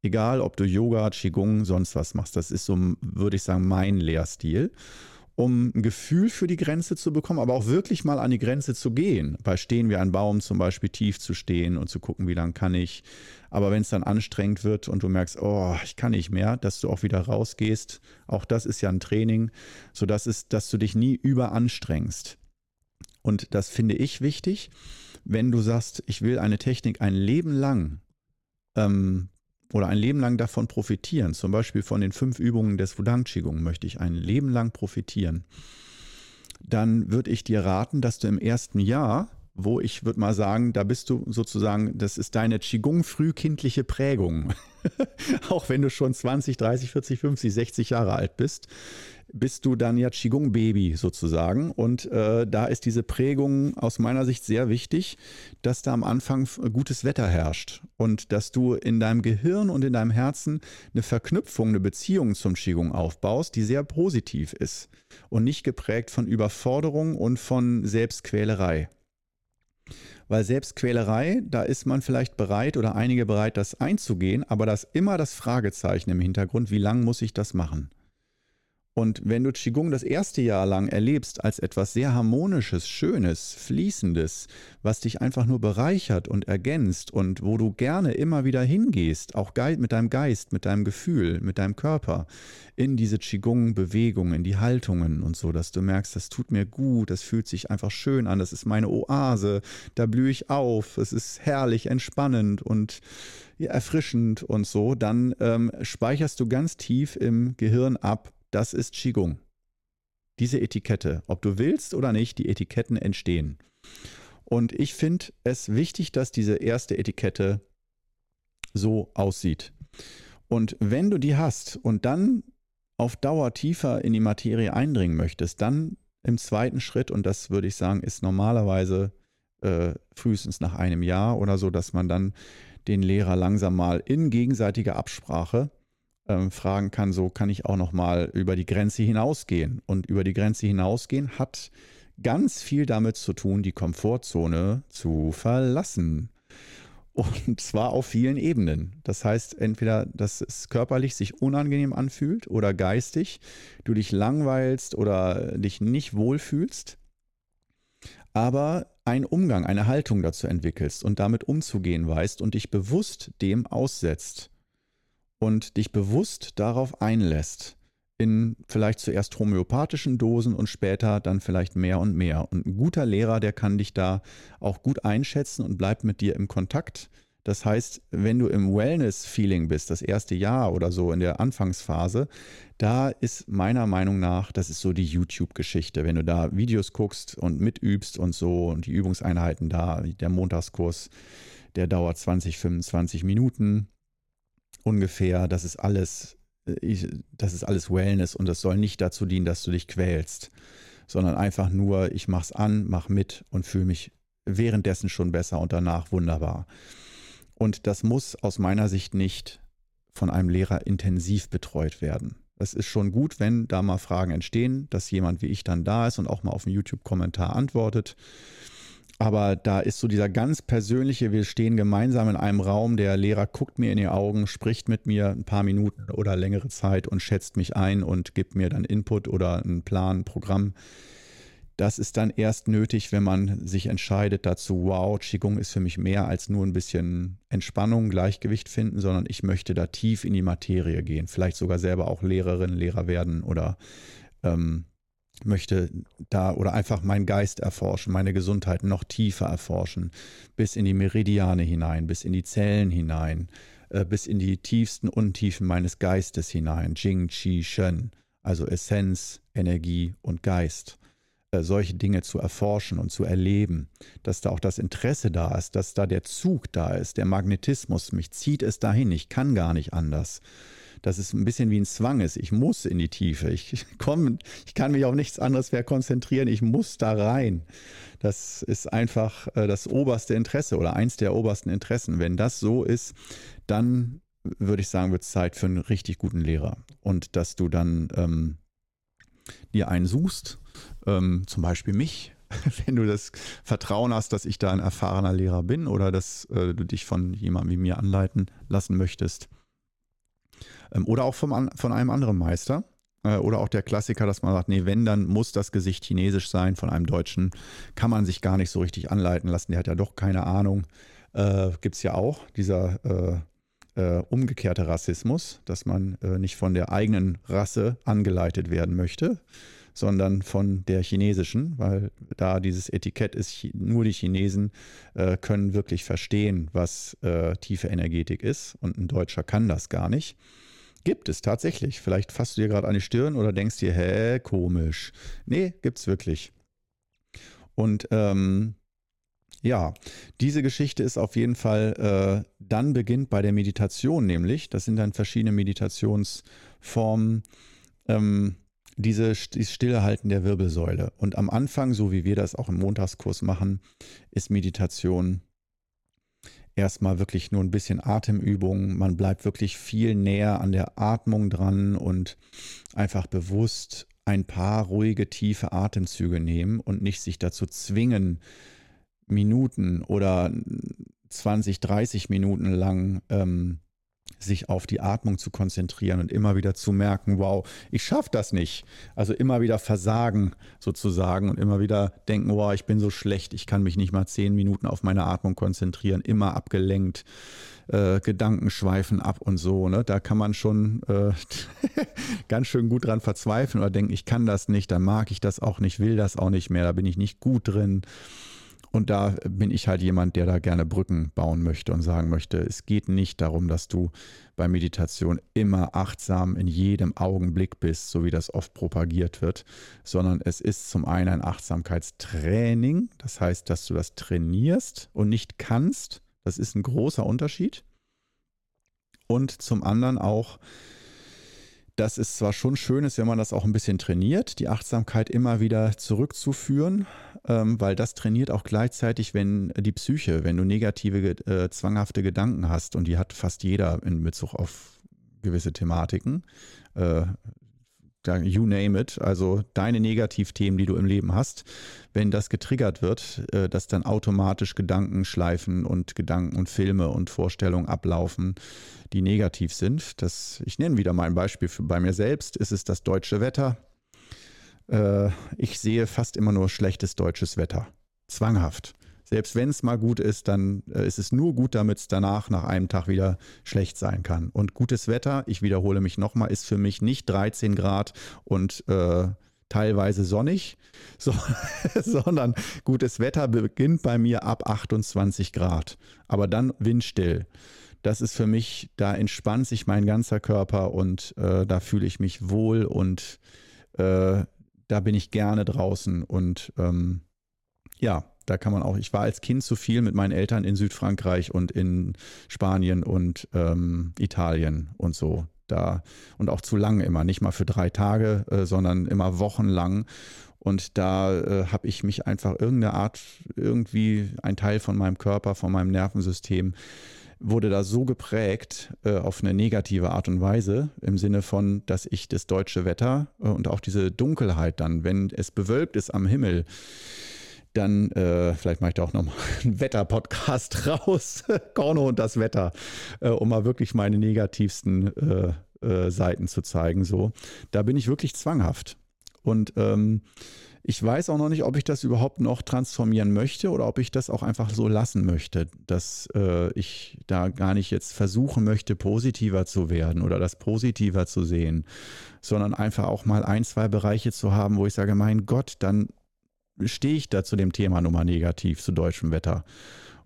[SPEAKER 1] Egal, ob du Yoga, Qigong, sonst was machst, das ist so, würde ich sagen, mein Lehrstil. Um ein Gefühl für die Grenze zu bekommen, aber auch wirklich mal an die Grenze zu gehen. Bei Stehen wie ein Baum zum Beispiel tief zu stehen und zu gucken, wie lang kann ich. Aber wenn es dann anstrengend wird und du merkst, oh, ich kann nicht mehr, dass du auch wieder rausgehst. Auch das ist ja ein Training, sodass es, dass du dich nie überanstrengst. Und das finde ich wichtig, wenn du sagst, ich will eine Technik ein Leben lang ähm, oder ein Leben lang davon profitieren, zum Beispiel von den fünf Übungen des Wudang Qigong möchte ich ein Leben lang profitieren, dann würde ich dir raten, dass du im ersten Jahr, wo ich würde mal sagen, da bist du sozusagen, das ist deine Qigong frühkindliche Prägung, auch wenn du schon 20, 30, 40, 50, 60 Jahre alt bist, bist du dann ja Qigong-Baby sozusagen. Und äh, da ist diese Prägung aus meiner Sicht sehr wichtig, dass da am Anfang gutes Wetter herrscht und dass du in deinem Gehirn und in deinem Herzen eine Verknüpfung, eine Beziehung zum Qigong aufbaust, die sehr positiv ist und nicht geprägt von Überforderung und von Selbstquälerei. Weil Selbstquälerei, da ist man vielleicht bereit oder einige bereit, das einzugehen, aber da ist immer das Fragezeichen im Hintergrund, wie lange muss ich das machen? Und wenn du Qigong das erste Jahr lang erlebst als etwas sehr harmonisches, schönes, fließendes, was dich einfach nur bereichert und ergänzt und wo du gerne immer wieder hingehst, auch mit deinem Geist, mit deinem Gefühl, mit deinem Körper, in diese Qigong-Bewegungen, in die Haltungen und so, dass du merkst, das tut mir gut, das fühlt sich einfach schön an, das ist meine Oase, da blühe ich auf, es ist herrlich, entspannend und erfrischend und so, dann ähm, speicherst du ganz tief im Gehirn ab, das ist Qigong. Diese Etikette, ob du willst oder nicht, die Etiketten entstehen. Und ich finde es wichtig, dass diese erste Etikette so aussieht. Und wenn du die hast und dann auf Dauer tiefer in die Materie eindringen möchtest, dann im zweiten Schritt, und das würde ich sagen, ist normalerweise äh, frühestens nach einem Jahr oder so, dass man dann den Lehrer langsam mal in gegenseitiger Absprache ähm, fragen kann, so kann ich auch noch mal über die Grenze hinausgehen. Und über die Grenze hinausgehen hat ganz viel damit zu tun, die Komfortzone zu verlassen. Und zwar auf vielen Ebenen. Das heißt, entweder, dass es körperlich sich unangenehm anfühlt oder geistig, du dich langweilst oder dich nicht wohlfühlst, aber einen Umgang, eine Haltung dazu entwickelst und damit umzugehen weißt und dich bewusst dem aussetzt und dich bewusst darauf einlässt, in vielleicht zuerst homöopathischen Dosen und später dann vielleicht mehr und mehr. Und ein guter Lehrer, der kann dich da auch gut einschätzen und bleibt mit dir im Kontakt. Das heißt, wenn du im Wellness-Feeling bist, das erste Jahr oder so in der Anfangsphase, da ist meiner Meinung nach, das ist so die YouTube-Geschichte. Wenn du da Videos guckst und mitübst und so und die Übungseinheiten da, der Montagskurs, der dauert 20, 25 Minuten ungefähr, das ist alles, äh, das ist alles Wellness und das soll nicht dazu dienen, dass du dich quälst, sondern einfach nur, ich mach's an, mach mit und fühle mich währenddessen schon besser und danach wunderbar. Und das muss aus meiner Sicht nicht von einem Lehrer intensiv betreut werden. Es ist schon gut, wenn da mal Fragen entstehen, dass jemand wie ich dann da ist und auch mal auf einen YouTube-Kommentar antwortet. Aber da ist so dieser ganz persönliche, wir stehen gemeinsam in einem Raum, der Lehrer guckt mir in die Augen, spricht mit mir ein paar Minuten oder längere Zeit und schätzt mich ein und gibt mir dann Input oder einen Plan, ein Programm. Das ist dann erst nötig, wenn man sich entscheidet dazu, wow, Qigong ist für mich mehr als nur ein bisschen Entspannung, Gleichgewicht finden, sondern ich möchte da tief in die Materie gehen. Vielleicht sogar selber auch Lehrerin, Lehrer werden oder ähm, möchte da oder einfach meinen Geist erforschen, meine Gesundheit noch tiefer erforschen, bis in die Meridiane hinein, bis in die Zellen hinein, äh, bis in die tiefsten Untiefen meines Geistes hinein, Jing, Qi, Shen, also Essenz, Energie und Geist. Äh, solche Dinge zu erforschen und zu erleben, dass da auch das Interesse da ist, dass da der Zug da ist, der Magnetismus, mich zieht es dahin, ich kann gar nicht anders dass es ein bisschen wie ein Zwang ist. Ich muss in die Tiefe. Ich komme, ich kann mich auf nichts anderes mehr konzentrieren. Ich muss da rein. Das ist einfach äh, das oberste Interesse oder eins der obersten Interessen. Wenn das so ist, dann würde ich sagen, wird es Zeit für einen richtig guten Lehrer. Und dass du dann ähm, dir einen suchst, ähm, zum Beispiel mich, wenn du das Vertrauen hast, dass ich da ein erfahrener Lehrer bin oder dass äh, du dich von jemandem wie mir anleiten lassen möchtest, oder auch vom, von einem anderen Meister. Äh, oder auch der Klassiker, dass man sagt, nee, wenn, dann muss das Gesicht chinesisch sein von einem Deutschen. Kann man sich gar nicht so richtig anleiten lassen. Der hat ja doch keine Ahnung. Äh, Gibt es ja auch, dieser äh, äh, umgekehrte Rassismus, dass man äh, nicht von der eigenen Rasse angeleitet werden möchte, sondern von der chinesischen, weil da dieses Etikett ist, nur die Chinesen äh, können wirklich verstehen, was äh, tiefe Energetik ist und ein Deutscher kann das gar nicht. Gibt es tatsächlich. Vielleicht fasst du dir gerade an die Stirn oder denkst dir, hä, komisch. Nee, gibt es wirklich. Und ähm, ja, diese Geschichte ist auf jeden Fall, äh, dann beginnt bei der Meditation nämlich, das sind dann verschiedene Meditationsformen, ähm, diese, Stillehalten der Wirbelsäule. Und am Anfang, so wie wir das auch im Montagskurs machen, ist Meditation erstmal wirklich nur ein bisschen Atemübung. Man bleibt wirklich viel näher an der Atmung dran und einfach bewusst ein paar ruhige, tiefe Atemzüge nehmen und nicht sich dazu zwingen, Minuten oder 20, 30 Minuten lang ähm, sich auf die Atmung zu konzentrieren und immer wieder zu merken, wow, ich schaffe das nicht. Also immer wieder versagen sozusagen und immer wieder denken, wow, ich bin so schlecht, ich kann mich nicht mal zehn Minuten auf meine Atmung konzentrieren, immer abgelenkt, äh, Gedanken schweifen ab und so. Ne? Da kann man schon äh, ganz schön gut dran verzweifeln oder denken, ich kann das nicht, dann mag ich das auch nicht, will das auch nicht mehr, da bin ich nicht gut drin. Und da bin ich halt jemand, der da gerne Brücken bauen möchte und sagen möchte, es geht nicht darum, dass du bei Meditation immer achtsam in jedem Augenblick bist, so wie das oft propagiert wird, sondern es ist zum einen ein Achtsamkeitstraining, das heißt, dass du das trainierst und nicht kannst. Das ist ein großer Unterschied. Und zum anderen auch, dass es zwar schon schön ist, wenn man das auch ein bisschen trainiert, die Achtsamkeit immer wieder zurückzuführen, ähm, weil das trainiert auch gleichzeitig, wenn die Psyche, wenn du negative, äh, zwanghafte Gedanken hast, und die hat fast jeder in Bezug auf gewisse Thematiken, äh, you name it, also deine Negativthemen, die du im Leben hast, wenn das getriggert wird, äh, dass dann automatisch Gedanken schleifen und Gedanken und Filme und Vorstellungen ablaufen, die negativ sind. Das, ich nenne wieder mal ein Beispiel für, bei mir selbst, ist es das deutsche Wetter. Äh, ich sehe fast immer nur schlechtes deutsches Wetter. Zwanghaft. Selbst wenn es mal gut ist, dann äh, ist es nur gut, damit es danach nach einem Tag wieder schlecht sein kann. Und gutes Wetter, ich wiederhole mich nochmal, ist für mich nicht 13 Grad und äh, teilweise sonnig, so, sondern gutes Wetter beginnt bei mir ab 28 Grad, aber dann windstill. Das ist für mich, da entspannt sich mein ganzer Körper und äh, da fühle ich mich wohl und äh, da bin ich gerne draußen und ähm, ja, da kann man auch, ich war als Kind zu viel mit meinen Eltern in Südfrankreich und in Spanien und ähm, Italien und so. Da und auch zu lang immer, nicht mal für drei Tage, äh, sondern immer wochenlang. Und da äh, habe ich mich einfach irgendeine Art, irgendwie ein Teil von meinem Körper, von meinem Nervensystem wurde da so geprägt äh, auf eine negative Art und Weise, im Sinne von, dass ich das deutsche Wetter äh, und auch diese Dunkelheit dann, wenn es bewölkt ist am Himmel, dann, äh, vielleicht mache ich da auch nochmal einen Wetter-Podcast raus, Korno und das Wetter, äh, um mal wirklich meine negativsten äh, äh, Seiten zu zeigen. So, da bin ich wirklich zwanghaft. Und ähm, ich weiß auch noch nicht, ob ich das überhaupt noch transformieren möchte oder ob ich das auch einfach so lassen möchte, dass äh, ich da gar nicht jetzt versuchen möchte, positiver zu werden oder das positiver zu sehen, sondern einfach auch mal ein, zwei Bereiche zu haben, wo ich sage, mein Gott, dann stehe ich da zu dem Thema Nummer negativ, zu deutschem Wetter.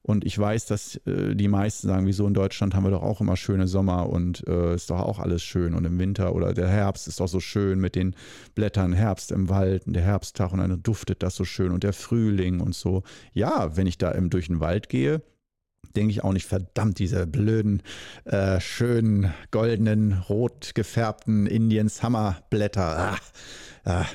[SPEAKER 1] Und ich weiß, dass äh, die meisten sagen, wieso in Deutschland haben wir doch auch immer schöne Sommer und äh, ist doch auch alles schön. Und im Winter oder der Herbst ist doch so schön mit den Blättern, Herbst im Wald und der Herbsttag und dann duftet das so schön und der Frühling und so. Ja, wenn ich da im, durch den Wald gehe, denke ich auch nicht, verdammt, diese blöden, äh, schönen, goldenen, rot gefärbten Indian Summer Blätter. Ah, ah.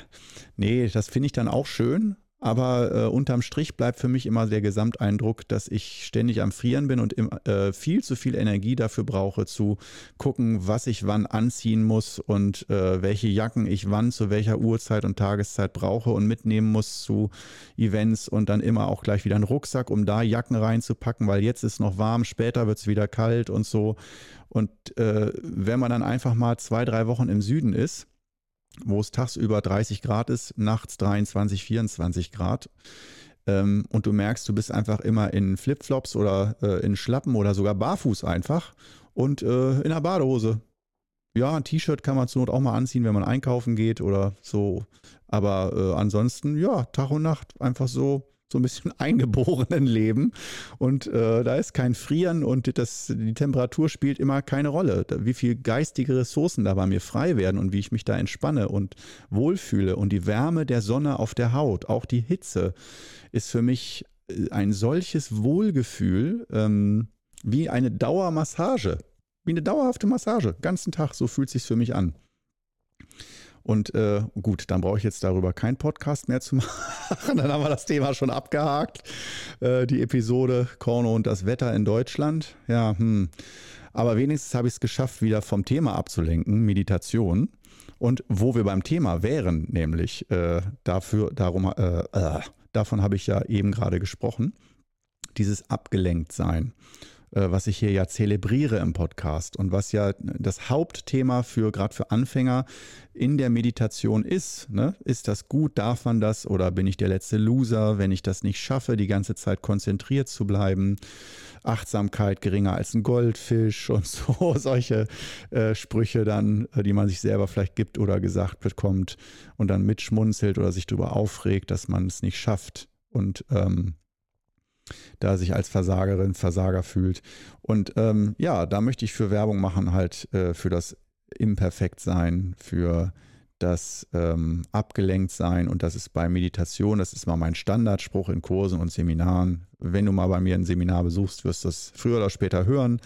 [SPEAKER 1] Nee, das finde ich dann auch schön, aber äh, unterm Strich bleibt für mich immer der Gesamteindruck, dass ich ständig am Frieren bin und im, äh, viel zu viel Energie dafür brauche, zu gucken, was ich wann anziehen muss und äh, welche Jacken ich wann zu welcher Uhrzeit und Tageszeit brauche und mitnehmen muss zu Events und dann immer auch gleich wieder einen Rucksack, um da Jacken reinzupacken, weil jetzt ist noch warm, später wird es wieder kalt und so. Und äh, wenn man dann einfach mal zwei, drei Wochen im Süden ist, wo es tagsüber 30 Grad ist, nachts 23, 24 Grad. Ähm, und du merkst, du bist einfach immer in Flipflops oder äh, in Schlappen oder sogar barfuß einfach und äh, in einer Badehose. Ja, ein T-Shirt kann man zur Not auch mal anziehen, wenn man einkaufen geht oder so. Aber äh, ansonsten, ja, Tag und Nacht einfach so so ein bisschen eingeborenen Leben. Und äh, da ist kein Frieren und das, die Temperatur spielt immer keine Rolle. Wie viel geistige Ressourcen da bei mir frei werden und wie ich mich da entspanne und wohlfühle. Und die Wärme der Sonne auf der Haut, auch die Hitze, ist für mich äh, ein solches Wohlgefühl ähm, wie eine Dauermassage. Wie eine dauerhafte Massage. Ganzen Tag, so fühlt es sich für mich an. Und äh, gut, dann brauche ich jetzt darüber keinen Podcast mehr zu machen. Dann haben wir das Thema schon abgehakt. Äh, die Episode Korno und das Wetter in Deutschland. Ja, hm. Aber wenigstens habe ich es geschafft, wieder vom Thema abzulenken, Meditation. Und wo wir beim Thema wären, nämlich äh, dafür, darum, äh, äh, davon habe ich ja eben gerade gesprochen, dieses Abgelenktsein. Äh, was ich hier ja zelebriere im Podcast und was ja das Hauptthema für gerade für Anfänger in der Meditation ist. Ne? Ist das gut? Darf man das? Oder bin ich der letzte Loser, wenn ich das nicht schaffe, die ganze Zeit konzentriert zu bleiben? Achtsamkeit geringer als ein Goldfisch und so solche äh, Sprüche dann, äh, die man sich selber vielleicht gibt oder gesagt bekommt und dann mitschmunzelt oder sich darüber aufregt, dass man es nicht schafft. Und ähm, da sich als Versagerin, Versager fühlt. Und ähm, ja, da möchte ich für Werbung machen, halt äh, für das Imperfektsein, für das ähm, Abgelenktsein und das ist bei Meditation, das ist mal mein Standardspruch in Kursen und Seminaren. Wenn du mal bei mir ein Seminar besuchst, wirst du es früher oder später hören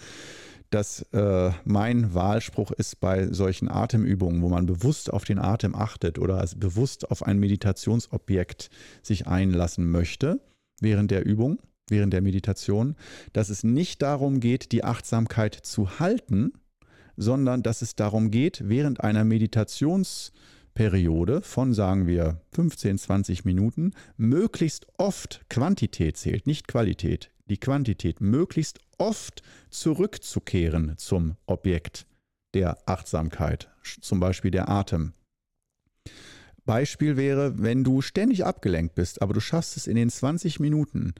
[SPEAKER 1] dass äh, mein Wahlspruch ist bei solchen Atemübungen, wo man bewusst auf den Atem achtet oder also bewusst auf ein Meditationsobjekt sich einlassen möchte während der Übung, während der Meditation, dass es nicht darum geht, die Achtsamkeit zu halten, sondern dass es darum geht, während einer Meditationsperiode von, sagen wir, 15, 20 Minuten, möglichst oft Quantität zählt, nicht Qualität, die Quantität, möglichst oft zurückzukehren zum Objekt der Achtsamkeit, zum Beispiel der Atem. Beispiel wäre, wenn du ständig abgelenkt bist, aber du schaffst es in den 20 Minuten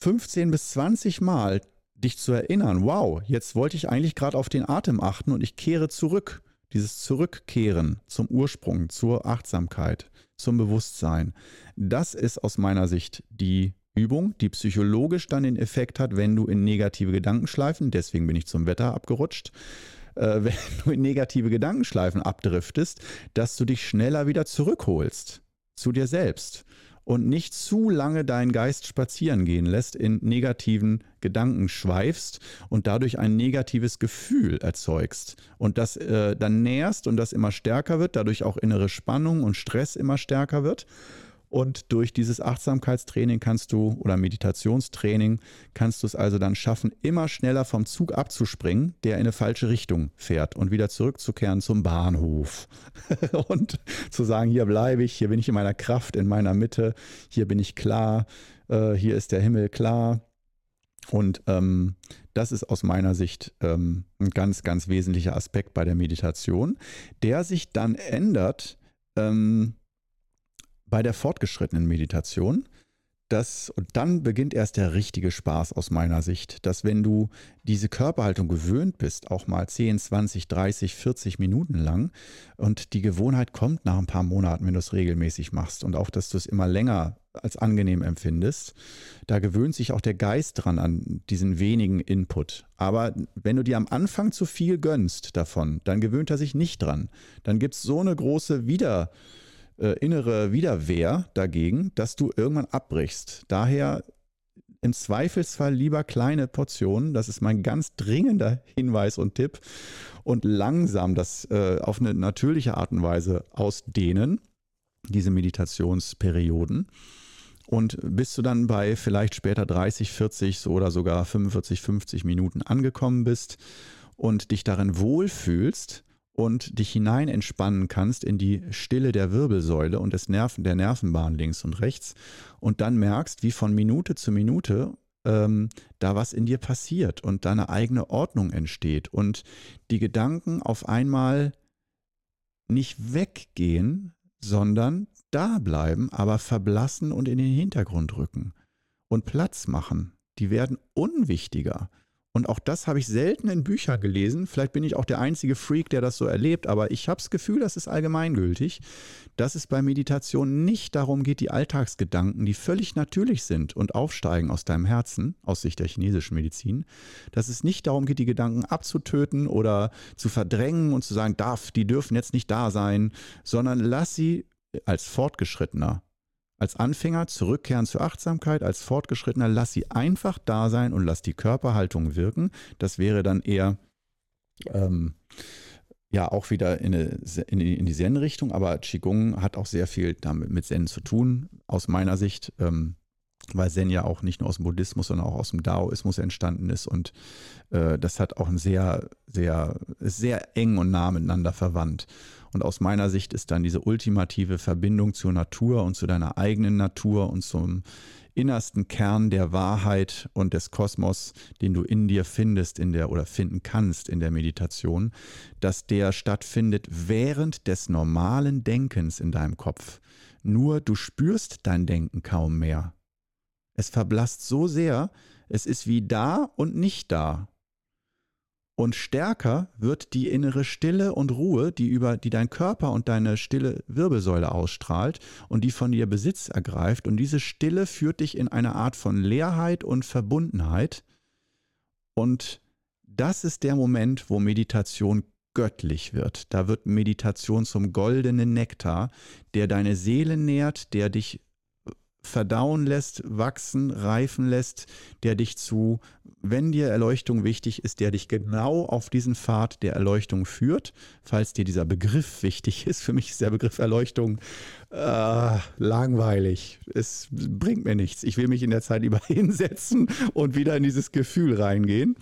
[SPEAKER 1] 15 bis 20 Mal dich zu erinnern, wow, jetzt wollte ich eigentlich gerade auf den Atem achten und ich kehre zurück. Dieses Zurückkehren zum Ursprung, zur Achtsamkeit, zum Bewusstsein, das ist aus meiner Sicht die Übung, die psychologisch dann den Effekt hat, wenn du in negative Gedankenschleifen, deswegen bin ich zum Wetter abgerutscht, äh, wenn du in negative Gedankenschleifen abdriftest, dass du dich schneller wieder zurückholst zu dir selbst und nicht zu lange deinen Geist spazieren gehen lässt, in negativen Gedanken schweifst und dadurch ein negatives Gefühl erzeugst und das äh, dann näherst und das immer stärker wird, dadurch auch innere Spannung und Stress immer stärker wird und durch dieses Achtsamkeitstraining kannst du oder Meditationstraining kannst du es also dann schaffen, immer schneller vom Zug abzuspringen, der in eine falsche Richtung fährt und wieder zurückzukehren zum Bahnhof. und zu sagen, hier bleibe ich, hier bin ich in meiner Kraft, in meiner Mitte, hier bin ich klar, äh, hier ist der Himmel klar. Und ähm, das ist aus meiner Sicht ähm, ein ganz, ganz wesentlicher Aspekt bei der Meditation, der sich dann ändert, ähm, bei der fortgeschrittenen Meditation, das, und dann beginnt erst der richtige Spaß aus meiner Sicht, dass wenn du diese Körperhaltung gewöhnt bist, auch mal 10, 20, 30, 40 Minuten lang, und die Gewohnheit kommt nach ein paar Monaten, wenn du es regelmäßig machst, und auch, dass du es immer länger als angenehm empfindest, da gewöhnt sich auch der Geist dran an diesen wenigen Input. Aber wenn du dir am Anfang zu viel gönnst davon, dann gewöhnt er sich nicht dran. Dann gibt es so eine große Wieder- äh, innere Widerwehr dagegen, dass du irgendwann abbrichst. Daher im Zweifelsfall lieber kleine Portionen, das ist mein ganz dringender Hinweis und Tipp, und langsam das äh, auf eine natürliche Art und Weise ausdehnen, diese Meditationsperioden. Und bis du dann bei vielleicht später 30, 40 oder sogar 45, 50 Minuten angekommen bist und dich darin wohlfühlst, und dich hinein entspannen kannst in die Stille der Wirbelsäule und des Nerven, der Nervenbahn links und rechts und dann merkst, wie von Minute zu Minute ähm, da was in dir passiert und deine eigene Ordnung entsteht und die Gedanken auf einmal nicht weggehen, sondern da bleiben, aber verblassen und in den Hintergrund rücken und Platz machen. Die werden unwichtiger. Und auch das habe ich selten in Büchern gelesen. Vielleicht bin ich auch der einzige Freak, der das so erlebt, aber ich habe das Gefühl, das ist allgemeingültig, dass es bei Meditation nicht darum geht, die Alltagsgedanken, die völlig natürlich sind und aufsteigen aus deinem Herzen, aus Sicht der chinesischen Medizin, dass es nicht darum geht, die Gedanken abzutöten oder zu verdrängen und zu sagen, darf, die dürfen jetzt nicht da sein, sondern lass sie als Fortgeschrittener als Anfänger zurückkehren zur Achtsamkeit, als Fortgeschrittener lass sie einfach da sein und lass die Körperhaltung wirken. Das wäre dann eher ähm, ja auch wieder in, eine, in, in die Zen-Richtung, aber Qigong hat auch sehr viel damit mit Zen zu tun, aus meiner Sicht. Ähm, weil Zen ja auch nicht nur aus dem Buddhismus, sondern auch aus dem Daoismus entstanden ist und äh, das hat auch ein sehr, sehr, sehr eng und nah miteinander verwandt. Und aus meiner Sicht ist dann diese ultimative Verbindung zur Natur und zu deiner eigenen Natur und zum innersten Kern der Wahrheit und des Kosmos, den du in dir findest in der oder finden kannst in der Meditation, dass der stattfindet während des normalen Denkens in deinem Kopf. Nur du spürst dein Denken kaum mehr. Es verblasst so sehr, es ist wie da und nicht da. Und stärker wird die innere Stille und Ruhe, die über die dein Körper und deine stille Wirbelsäule ausstrahlt und die von dir Besitz ergreift. Und diese Stille führt dich in eine Art von Leerheit und Verbundenheit. Und das ist der Moment, wo Meditation göttlich wird. Da wird Meditation zum goldenen Nektar, der deine Seele nährt, der dich verdauen lässt, wachsen, reifen lässt, der dich zu, wenn dir Erleuchtung wichtig ist, der dich genau auf diesen Pfad der Erleuchtung führt. Falls dir dieser Begriff wichtig ist, für mich ist der Begriff Erleuchtung äh, langweilig. Es bringt mir nichts. Ich will mich in der Zeit lieber hinsetzen und wieder in dieses Gefühl reingehen.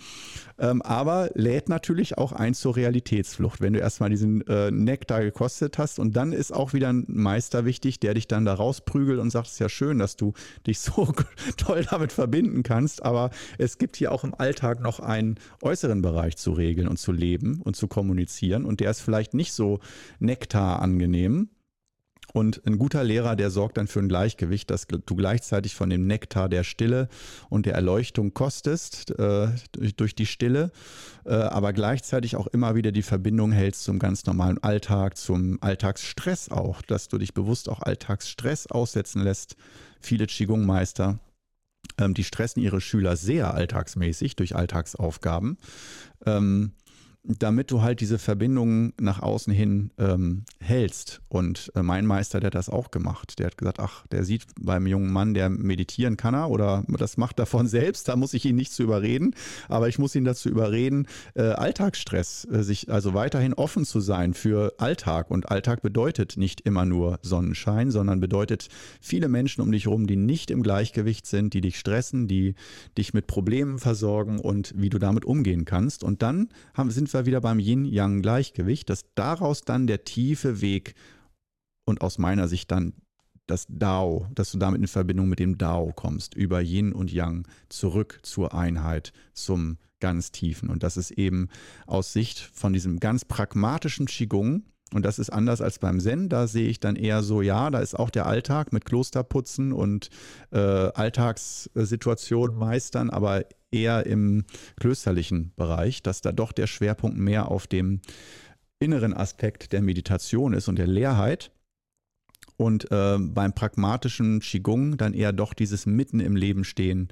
[SPEAKER 1] Ähm, aber lädt natürlich auch ein zur Realitätsflucht. Wenn du erstmal diesen äh, Nektar gekostet hast. Und dann ist auch wieder ein Meister wichtig, der dich dann da rausprügelt und sagt, es ist ja schön, dass du dich so toll damit verbinden kannst, aber es gibt hier auch im Alltag noch einen äußeren Bereich zu regeln und zu leben und zu kommunizieren. Und der ist vielleicht nicht so Nektar angenehm, und ein guter Lehrer, der sorgt dann für ein Gleichgewicht, dass du gleichzeitig von dem Nektar der Stille und der Erleuchtung kostest äh, durch, die Stille, äh, aber gleichzeitig auch immer wieder die Verbindung hältst zum ganz normalen Alltag, zum Alltagsstress auch, dass du dich bewusst auch Alltagsstress aussetzen lässt. Viele Qigong-Meister, ähm, die stressen ihre Schüler sehr alltagsmäßig durch Alltagsaufgaben. Ähm, damit du halt diese Verbindungen nach außen hin ähm, hältst. Und äh, mein Meister, der hat das auch gemacht. Der hat gesagt, ach, der sieht beim jungen Mann, der meditieren kann er oder das macht er von selbst, da muss ich ihn nicht zu überreden, aber ich muss ihn dazu überreden, äh, Alltagsstress, äh, sich also weiterhin offen zu sein für Alltag. Und Alltag bedeutet nicht immer nur Sonnenschein, sondern bedeutet viele Menschen um dich herum, die nicht im Gleichgewicht sind, die dich stressen, die dich mit Problemen versorgen und wie du damit umgehen kannst. Und dann haben, sind wir wir wieder beim Yin-Yang-Gleichgewicht, dass daraus dann der tiefe Weg und aus meiner Sicht dann das Dao, dass du damit in Verbindung mit dem Dao kommst, über Yin und Yang zurück zur Einheit, zum ganz Tiefen. Und das ist eben aus Sicht von diesem ganz pragmatischen Qigong, und das ist anders als beim Zen. Da sehe ich dann eher so, ja, da ist auch der Alltag mit Klosterputzen und äh, Alltagssituationen meistern, aber eher im klösterlichen Bereich, dass da doch der Schwerpunkt mehr auf dem inneren Aspekt der Meditation ist und der Leerheit. Und äh, beim pragmatischen Qigong dann eher doch dieses Mitten im Leben stehen,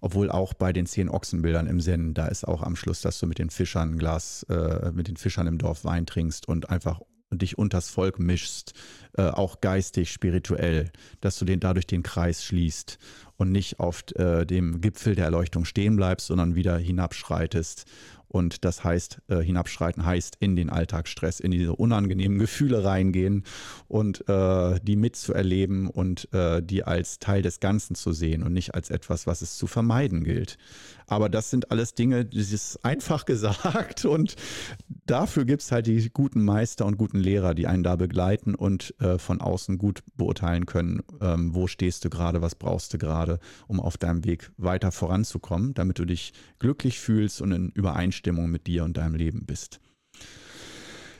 [SPEAKER 1] obwohl auch bei den zehn Ochsenbildern im Zen, da ist auch am Schluss, dass du mit den Fischern Glas, äh, mit den Fischern im Dorf Wein trinkst und einfach dich unters Volk mischst, äh, auch geistig, spirituell, dass du den dadurch den Kreis schließt und nicht auf äh, dem Gipfel der Erleuchtung stehen bleibst, sondern wieder hinabschreitest. Und das heißt, äh, hinabschreiten heißt in den Alltagsstress, in diese unangenehmen Gefühle reingehen und äh, die mitzuerleben und äh, die als Teil des Ganzen zu sehen und nicht als etwas, was es zu vermeiden gilt. Aber das sind alles Dinge, das ist einfach gesagt und dafür gibt es halt die guten Meister und guten Lehrer, die einen da begleiten und äh, von außen gut beurteilen können, ähm, wo stehst du gerade, was brauchst du gerade, um auf deinem Weg weiter voranzukommen, damit du dich glücklich fühlst und in Übereinstimmung mit dir und deinem Leben bist.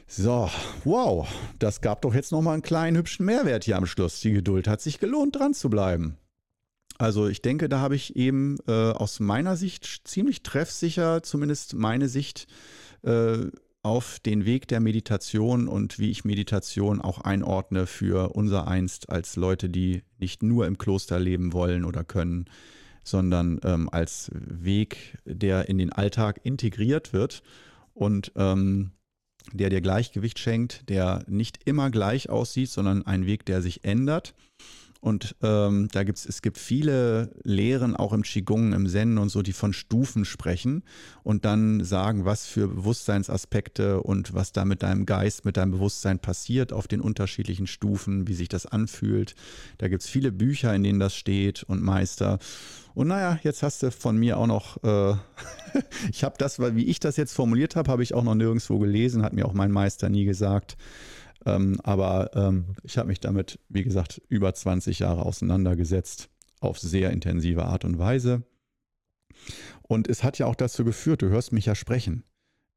[SPEAKER 1] So, wow, das gab doch jetzt nochmal einen kleinen hübschen Mehrwert hier am Schluss. Die Geduld hat sich gelohnt, dran zu bleiben. Also ich denke, da habe ich eben äh, aus meiner Sicht ziemlich treffsicher, zumindest meine Sicht, äh, auf den Weg der Meditation und wie ich Meditation auch einordne für unser Einst als Leute, die nicht nur im Kloster leben wollen oder können, sondern ähm, als Weg, der in den Alltag integriert wird und ähm, der dir Gleichgewicht schenkt, der nicht immer gleich aussieht, sondern ein Weg, der sich ändert und ähm, da gibt's, es gibt viele Lehren, auch im Qigong, im Zen und so, die von Stufen sprechen und dann sagen, was für Bewusstseinsaspekte und was da mit deinem Geist, mit deinem Bewusstsein passiert auf den unterschiedlichen Stufen, wie sich das anfühlt. Da gibt's viele Bücher, in denen das steht und Meister. Und naja, jetzt hast du von mir auch noch, äh, ich habe das, weil wie ich das jetzt formuliert habe, habe ich auch noch nirgendwo gelesen, hat mir auch mein Meister nie gesagt. Ähm, aber ähm, ich habe mich damit, wie gesagt, über 20 Jahre auseinandergesetzt, auf sehr intensive Art und Weise. Und es hat ja auch dazu geführt, du hörst mich ja sprechen.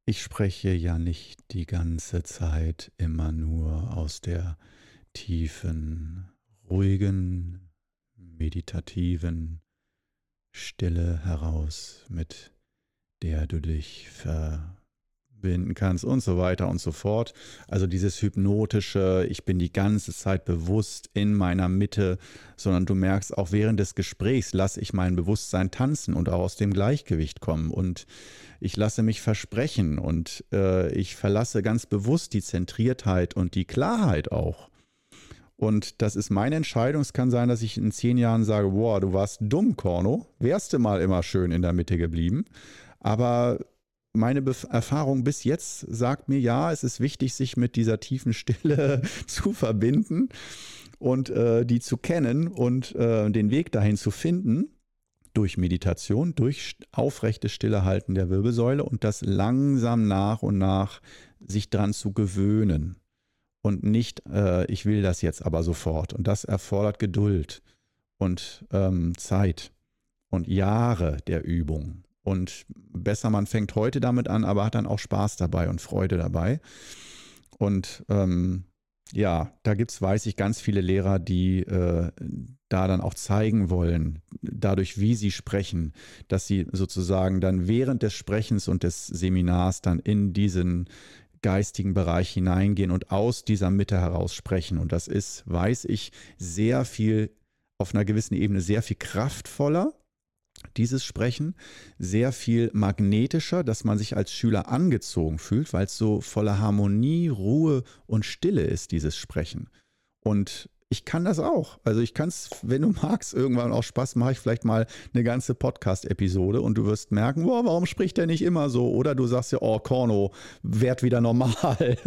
[SPEAKER 1] Ich spreche ja nicht die ganze Zeit immer nur aus der tiefen, ruhigen, meditativen Stille heraus, mit der du dich ver binden kannst und so weiter und so fort. Also dieses hypnotische, ich bin die ganze Zeit bewusst in meiner Mitte, sondern du merkst auch während des Gesprächs lasse ich mein Bewusstsein tanzen und auch aus dem Gleichgewicht kommen und ich lasse mich versprechen und äh, ich verlasse ganz bewusst die Zentriertheit und die Klarheit auch. Und das ist meine Entscheidung. Es kann sein, dass ich in zehn Jahren sage, boah, du warst dumm, Korno. Wärst du mal immer schön in der Mitte geblieben. Aber meine Bef Erfahrung bis jetzt sagt mir, ja, es ist wichtig, sich mit dieser tiefen Stille zu verbinden und äh, die zu kennen und äh, den Weg dahin zu finden durch Meditation, durch aufrechtes Stillehalten der Wirbelsäule und das langsam nach und nach sich dran zu gewöhnen und nicht, äh, ich will das jetzt aber sofort. Und das erfordert Geduld und ähm, Zeit und Jahre der Übung. Und besser, man fängt heute damit an, aber hat dann auch Spaß dabei und Freude dabei. Und ähm, ja, da gibt es, weiß ich, ganz viele Lehrer, die äh, da dann auch zeigen wollen, dadurch, wie sie sprechen, dass sie sozusagen dann während des Sprechens und des Seminars dann in diesen geistigen Bereich hineingehen und aus dieser Mitte heraus sprechen. Und das ist, weiß ich, sehr viel, auf einer gewissen Ebene sehr viel kraftvoller dieses Sprechen sehr viel magnetischer, dass man sich als Schüler angezogen fühlt, weil es so voller Harmonie, Ruhe und Stille ist, dieses Sprechen. Und ich kann das auch. Also ich kann es, wenn du magst, irgendwann auch Spaß, mache ich vielleicht mal eine ganze Podcast-Episode und du wirst merken, boah, warum spricht der nicht immer so? Oder du sagst ja, oh, Korno, werd wieder normal.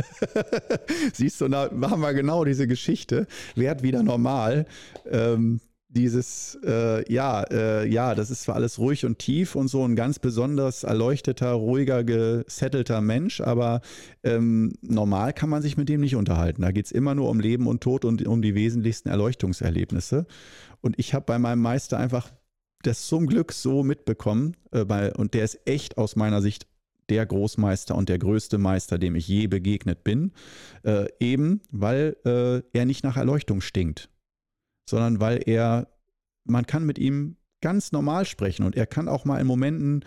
[SPEAKER 1] Siehst du, da haben wir genau diese Geschichte, werd wieder normal. Ähm, dieses, äh, ja, äh, ja, das ist zwar alles ruhig und tief und so ein ganz besonders erleuchteter, ruhiger, gesettelter Mensch, aber ähm, normal kann man sich mit dem nicht unterhalten. Da geht es immer nur um Leben und Tod und um die wesentlichsten Erleuchtungserlebnisse. Und ich habe bei meinem Meister einfach das zum Glück so mitbekommen, äh, bei, und der ist echt aus meiner Sicht der Großmeister und der größte Meister, dem ich je begegnet bin, äh, eben weil äh, er nicht nach Erleuchtung stinkt sondern weil er, man kann mit ihm ganz normal sprechen und er kann auch mal in Momenten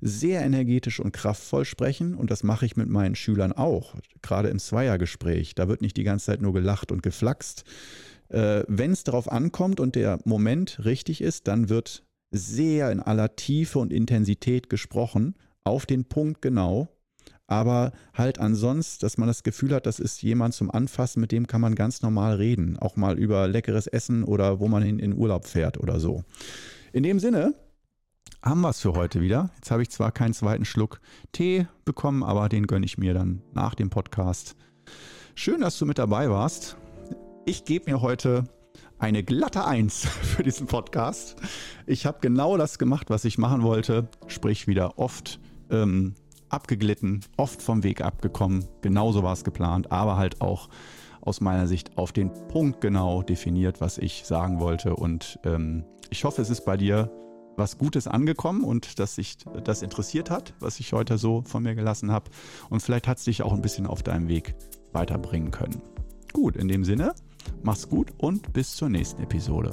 [SPEAKER 1] sehr energetisch und kraftvoll sprechen und das mache ich mit meinen Schülern auch, gerade im Zweiergespräch. Da wird nicht die ganze Zeit nur gelacht und geflaxt. Äh, Wenn es darauf ankommt und der Moment richtig ist, dann wird sehr in aller Tiefe und Intensität gesprochen, auf den Punkt genau aber halt ansonsten, dass man das Gefühl hat, das ist jemand zum Anfassen, mit dem kann man ganz normal reden, auch mal über leckeres Essen oder wo man in, in Urlaub fährt oder so. In dem Sinne haben wir es für heute wieder. Jetzt habe ich zwar keinen zweiten Schluck Tee bekommen, aber den gönne ich mir dann nach dem Podcast. Schön, dass du mit dabei warst. Ich gebe mir heute eine glatte Eins für diesen Podcast. Ich habe genau das gemacht, was ich machen wollte, sprich wieder oft ähm, abgeglitten, oft vom Weg abgekommen. Genauso war es geplant, aber halt auch aus meiner Sicht auf den Punkt genau definiert, was ich sagen wollte. Und ähm, ich hoffe, es ist bei dir was Gutes angekommen und dass sich das interessiert hat, was ich heute so von mir gelassen habe. Und vielleicht hat es dich auch ein bisschen auf deinem Weg weiterbringen können. Gut, in dem Sinne, mach's gut und bis zur nächsten Episode.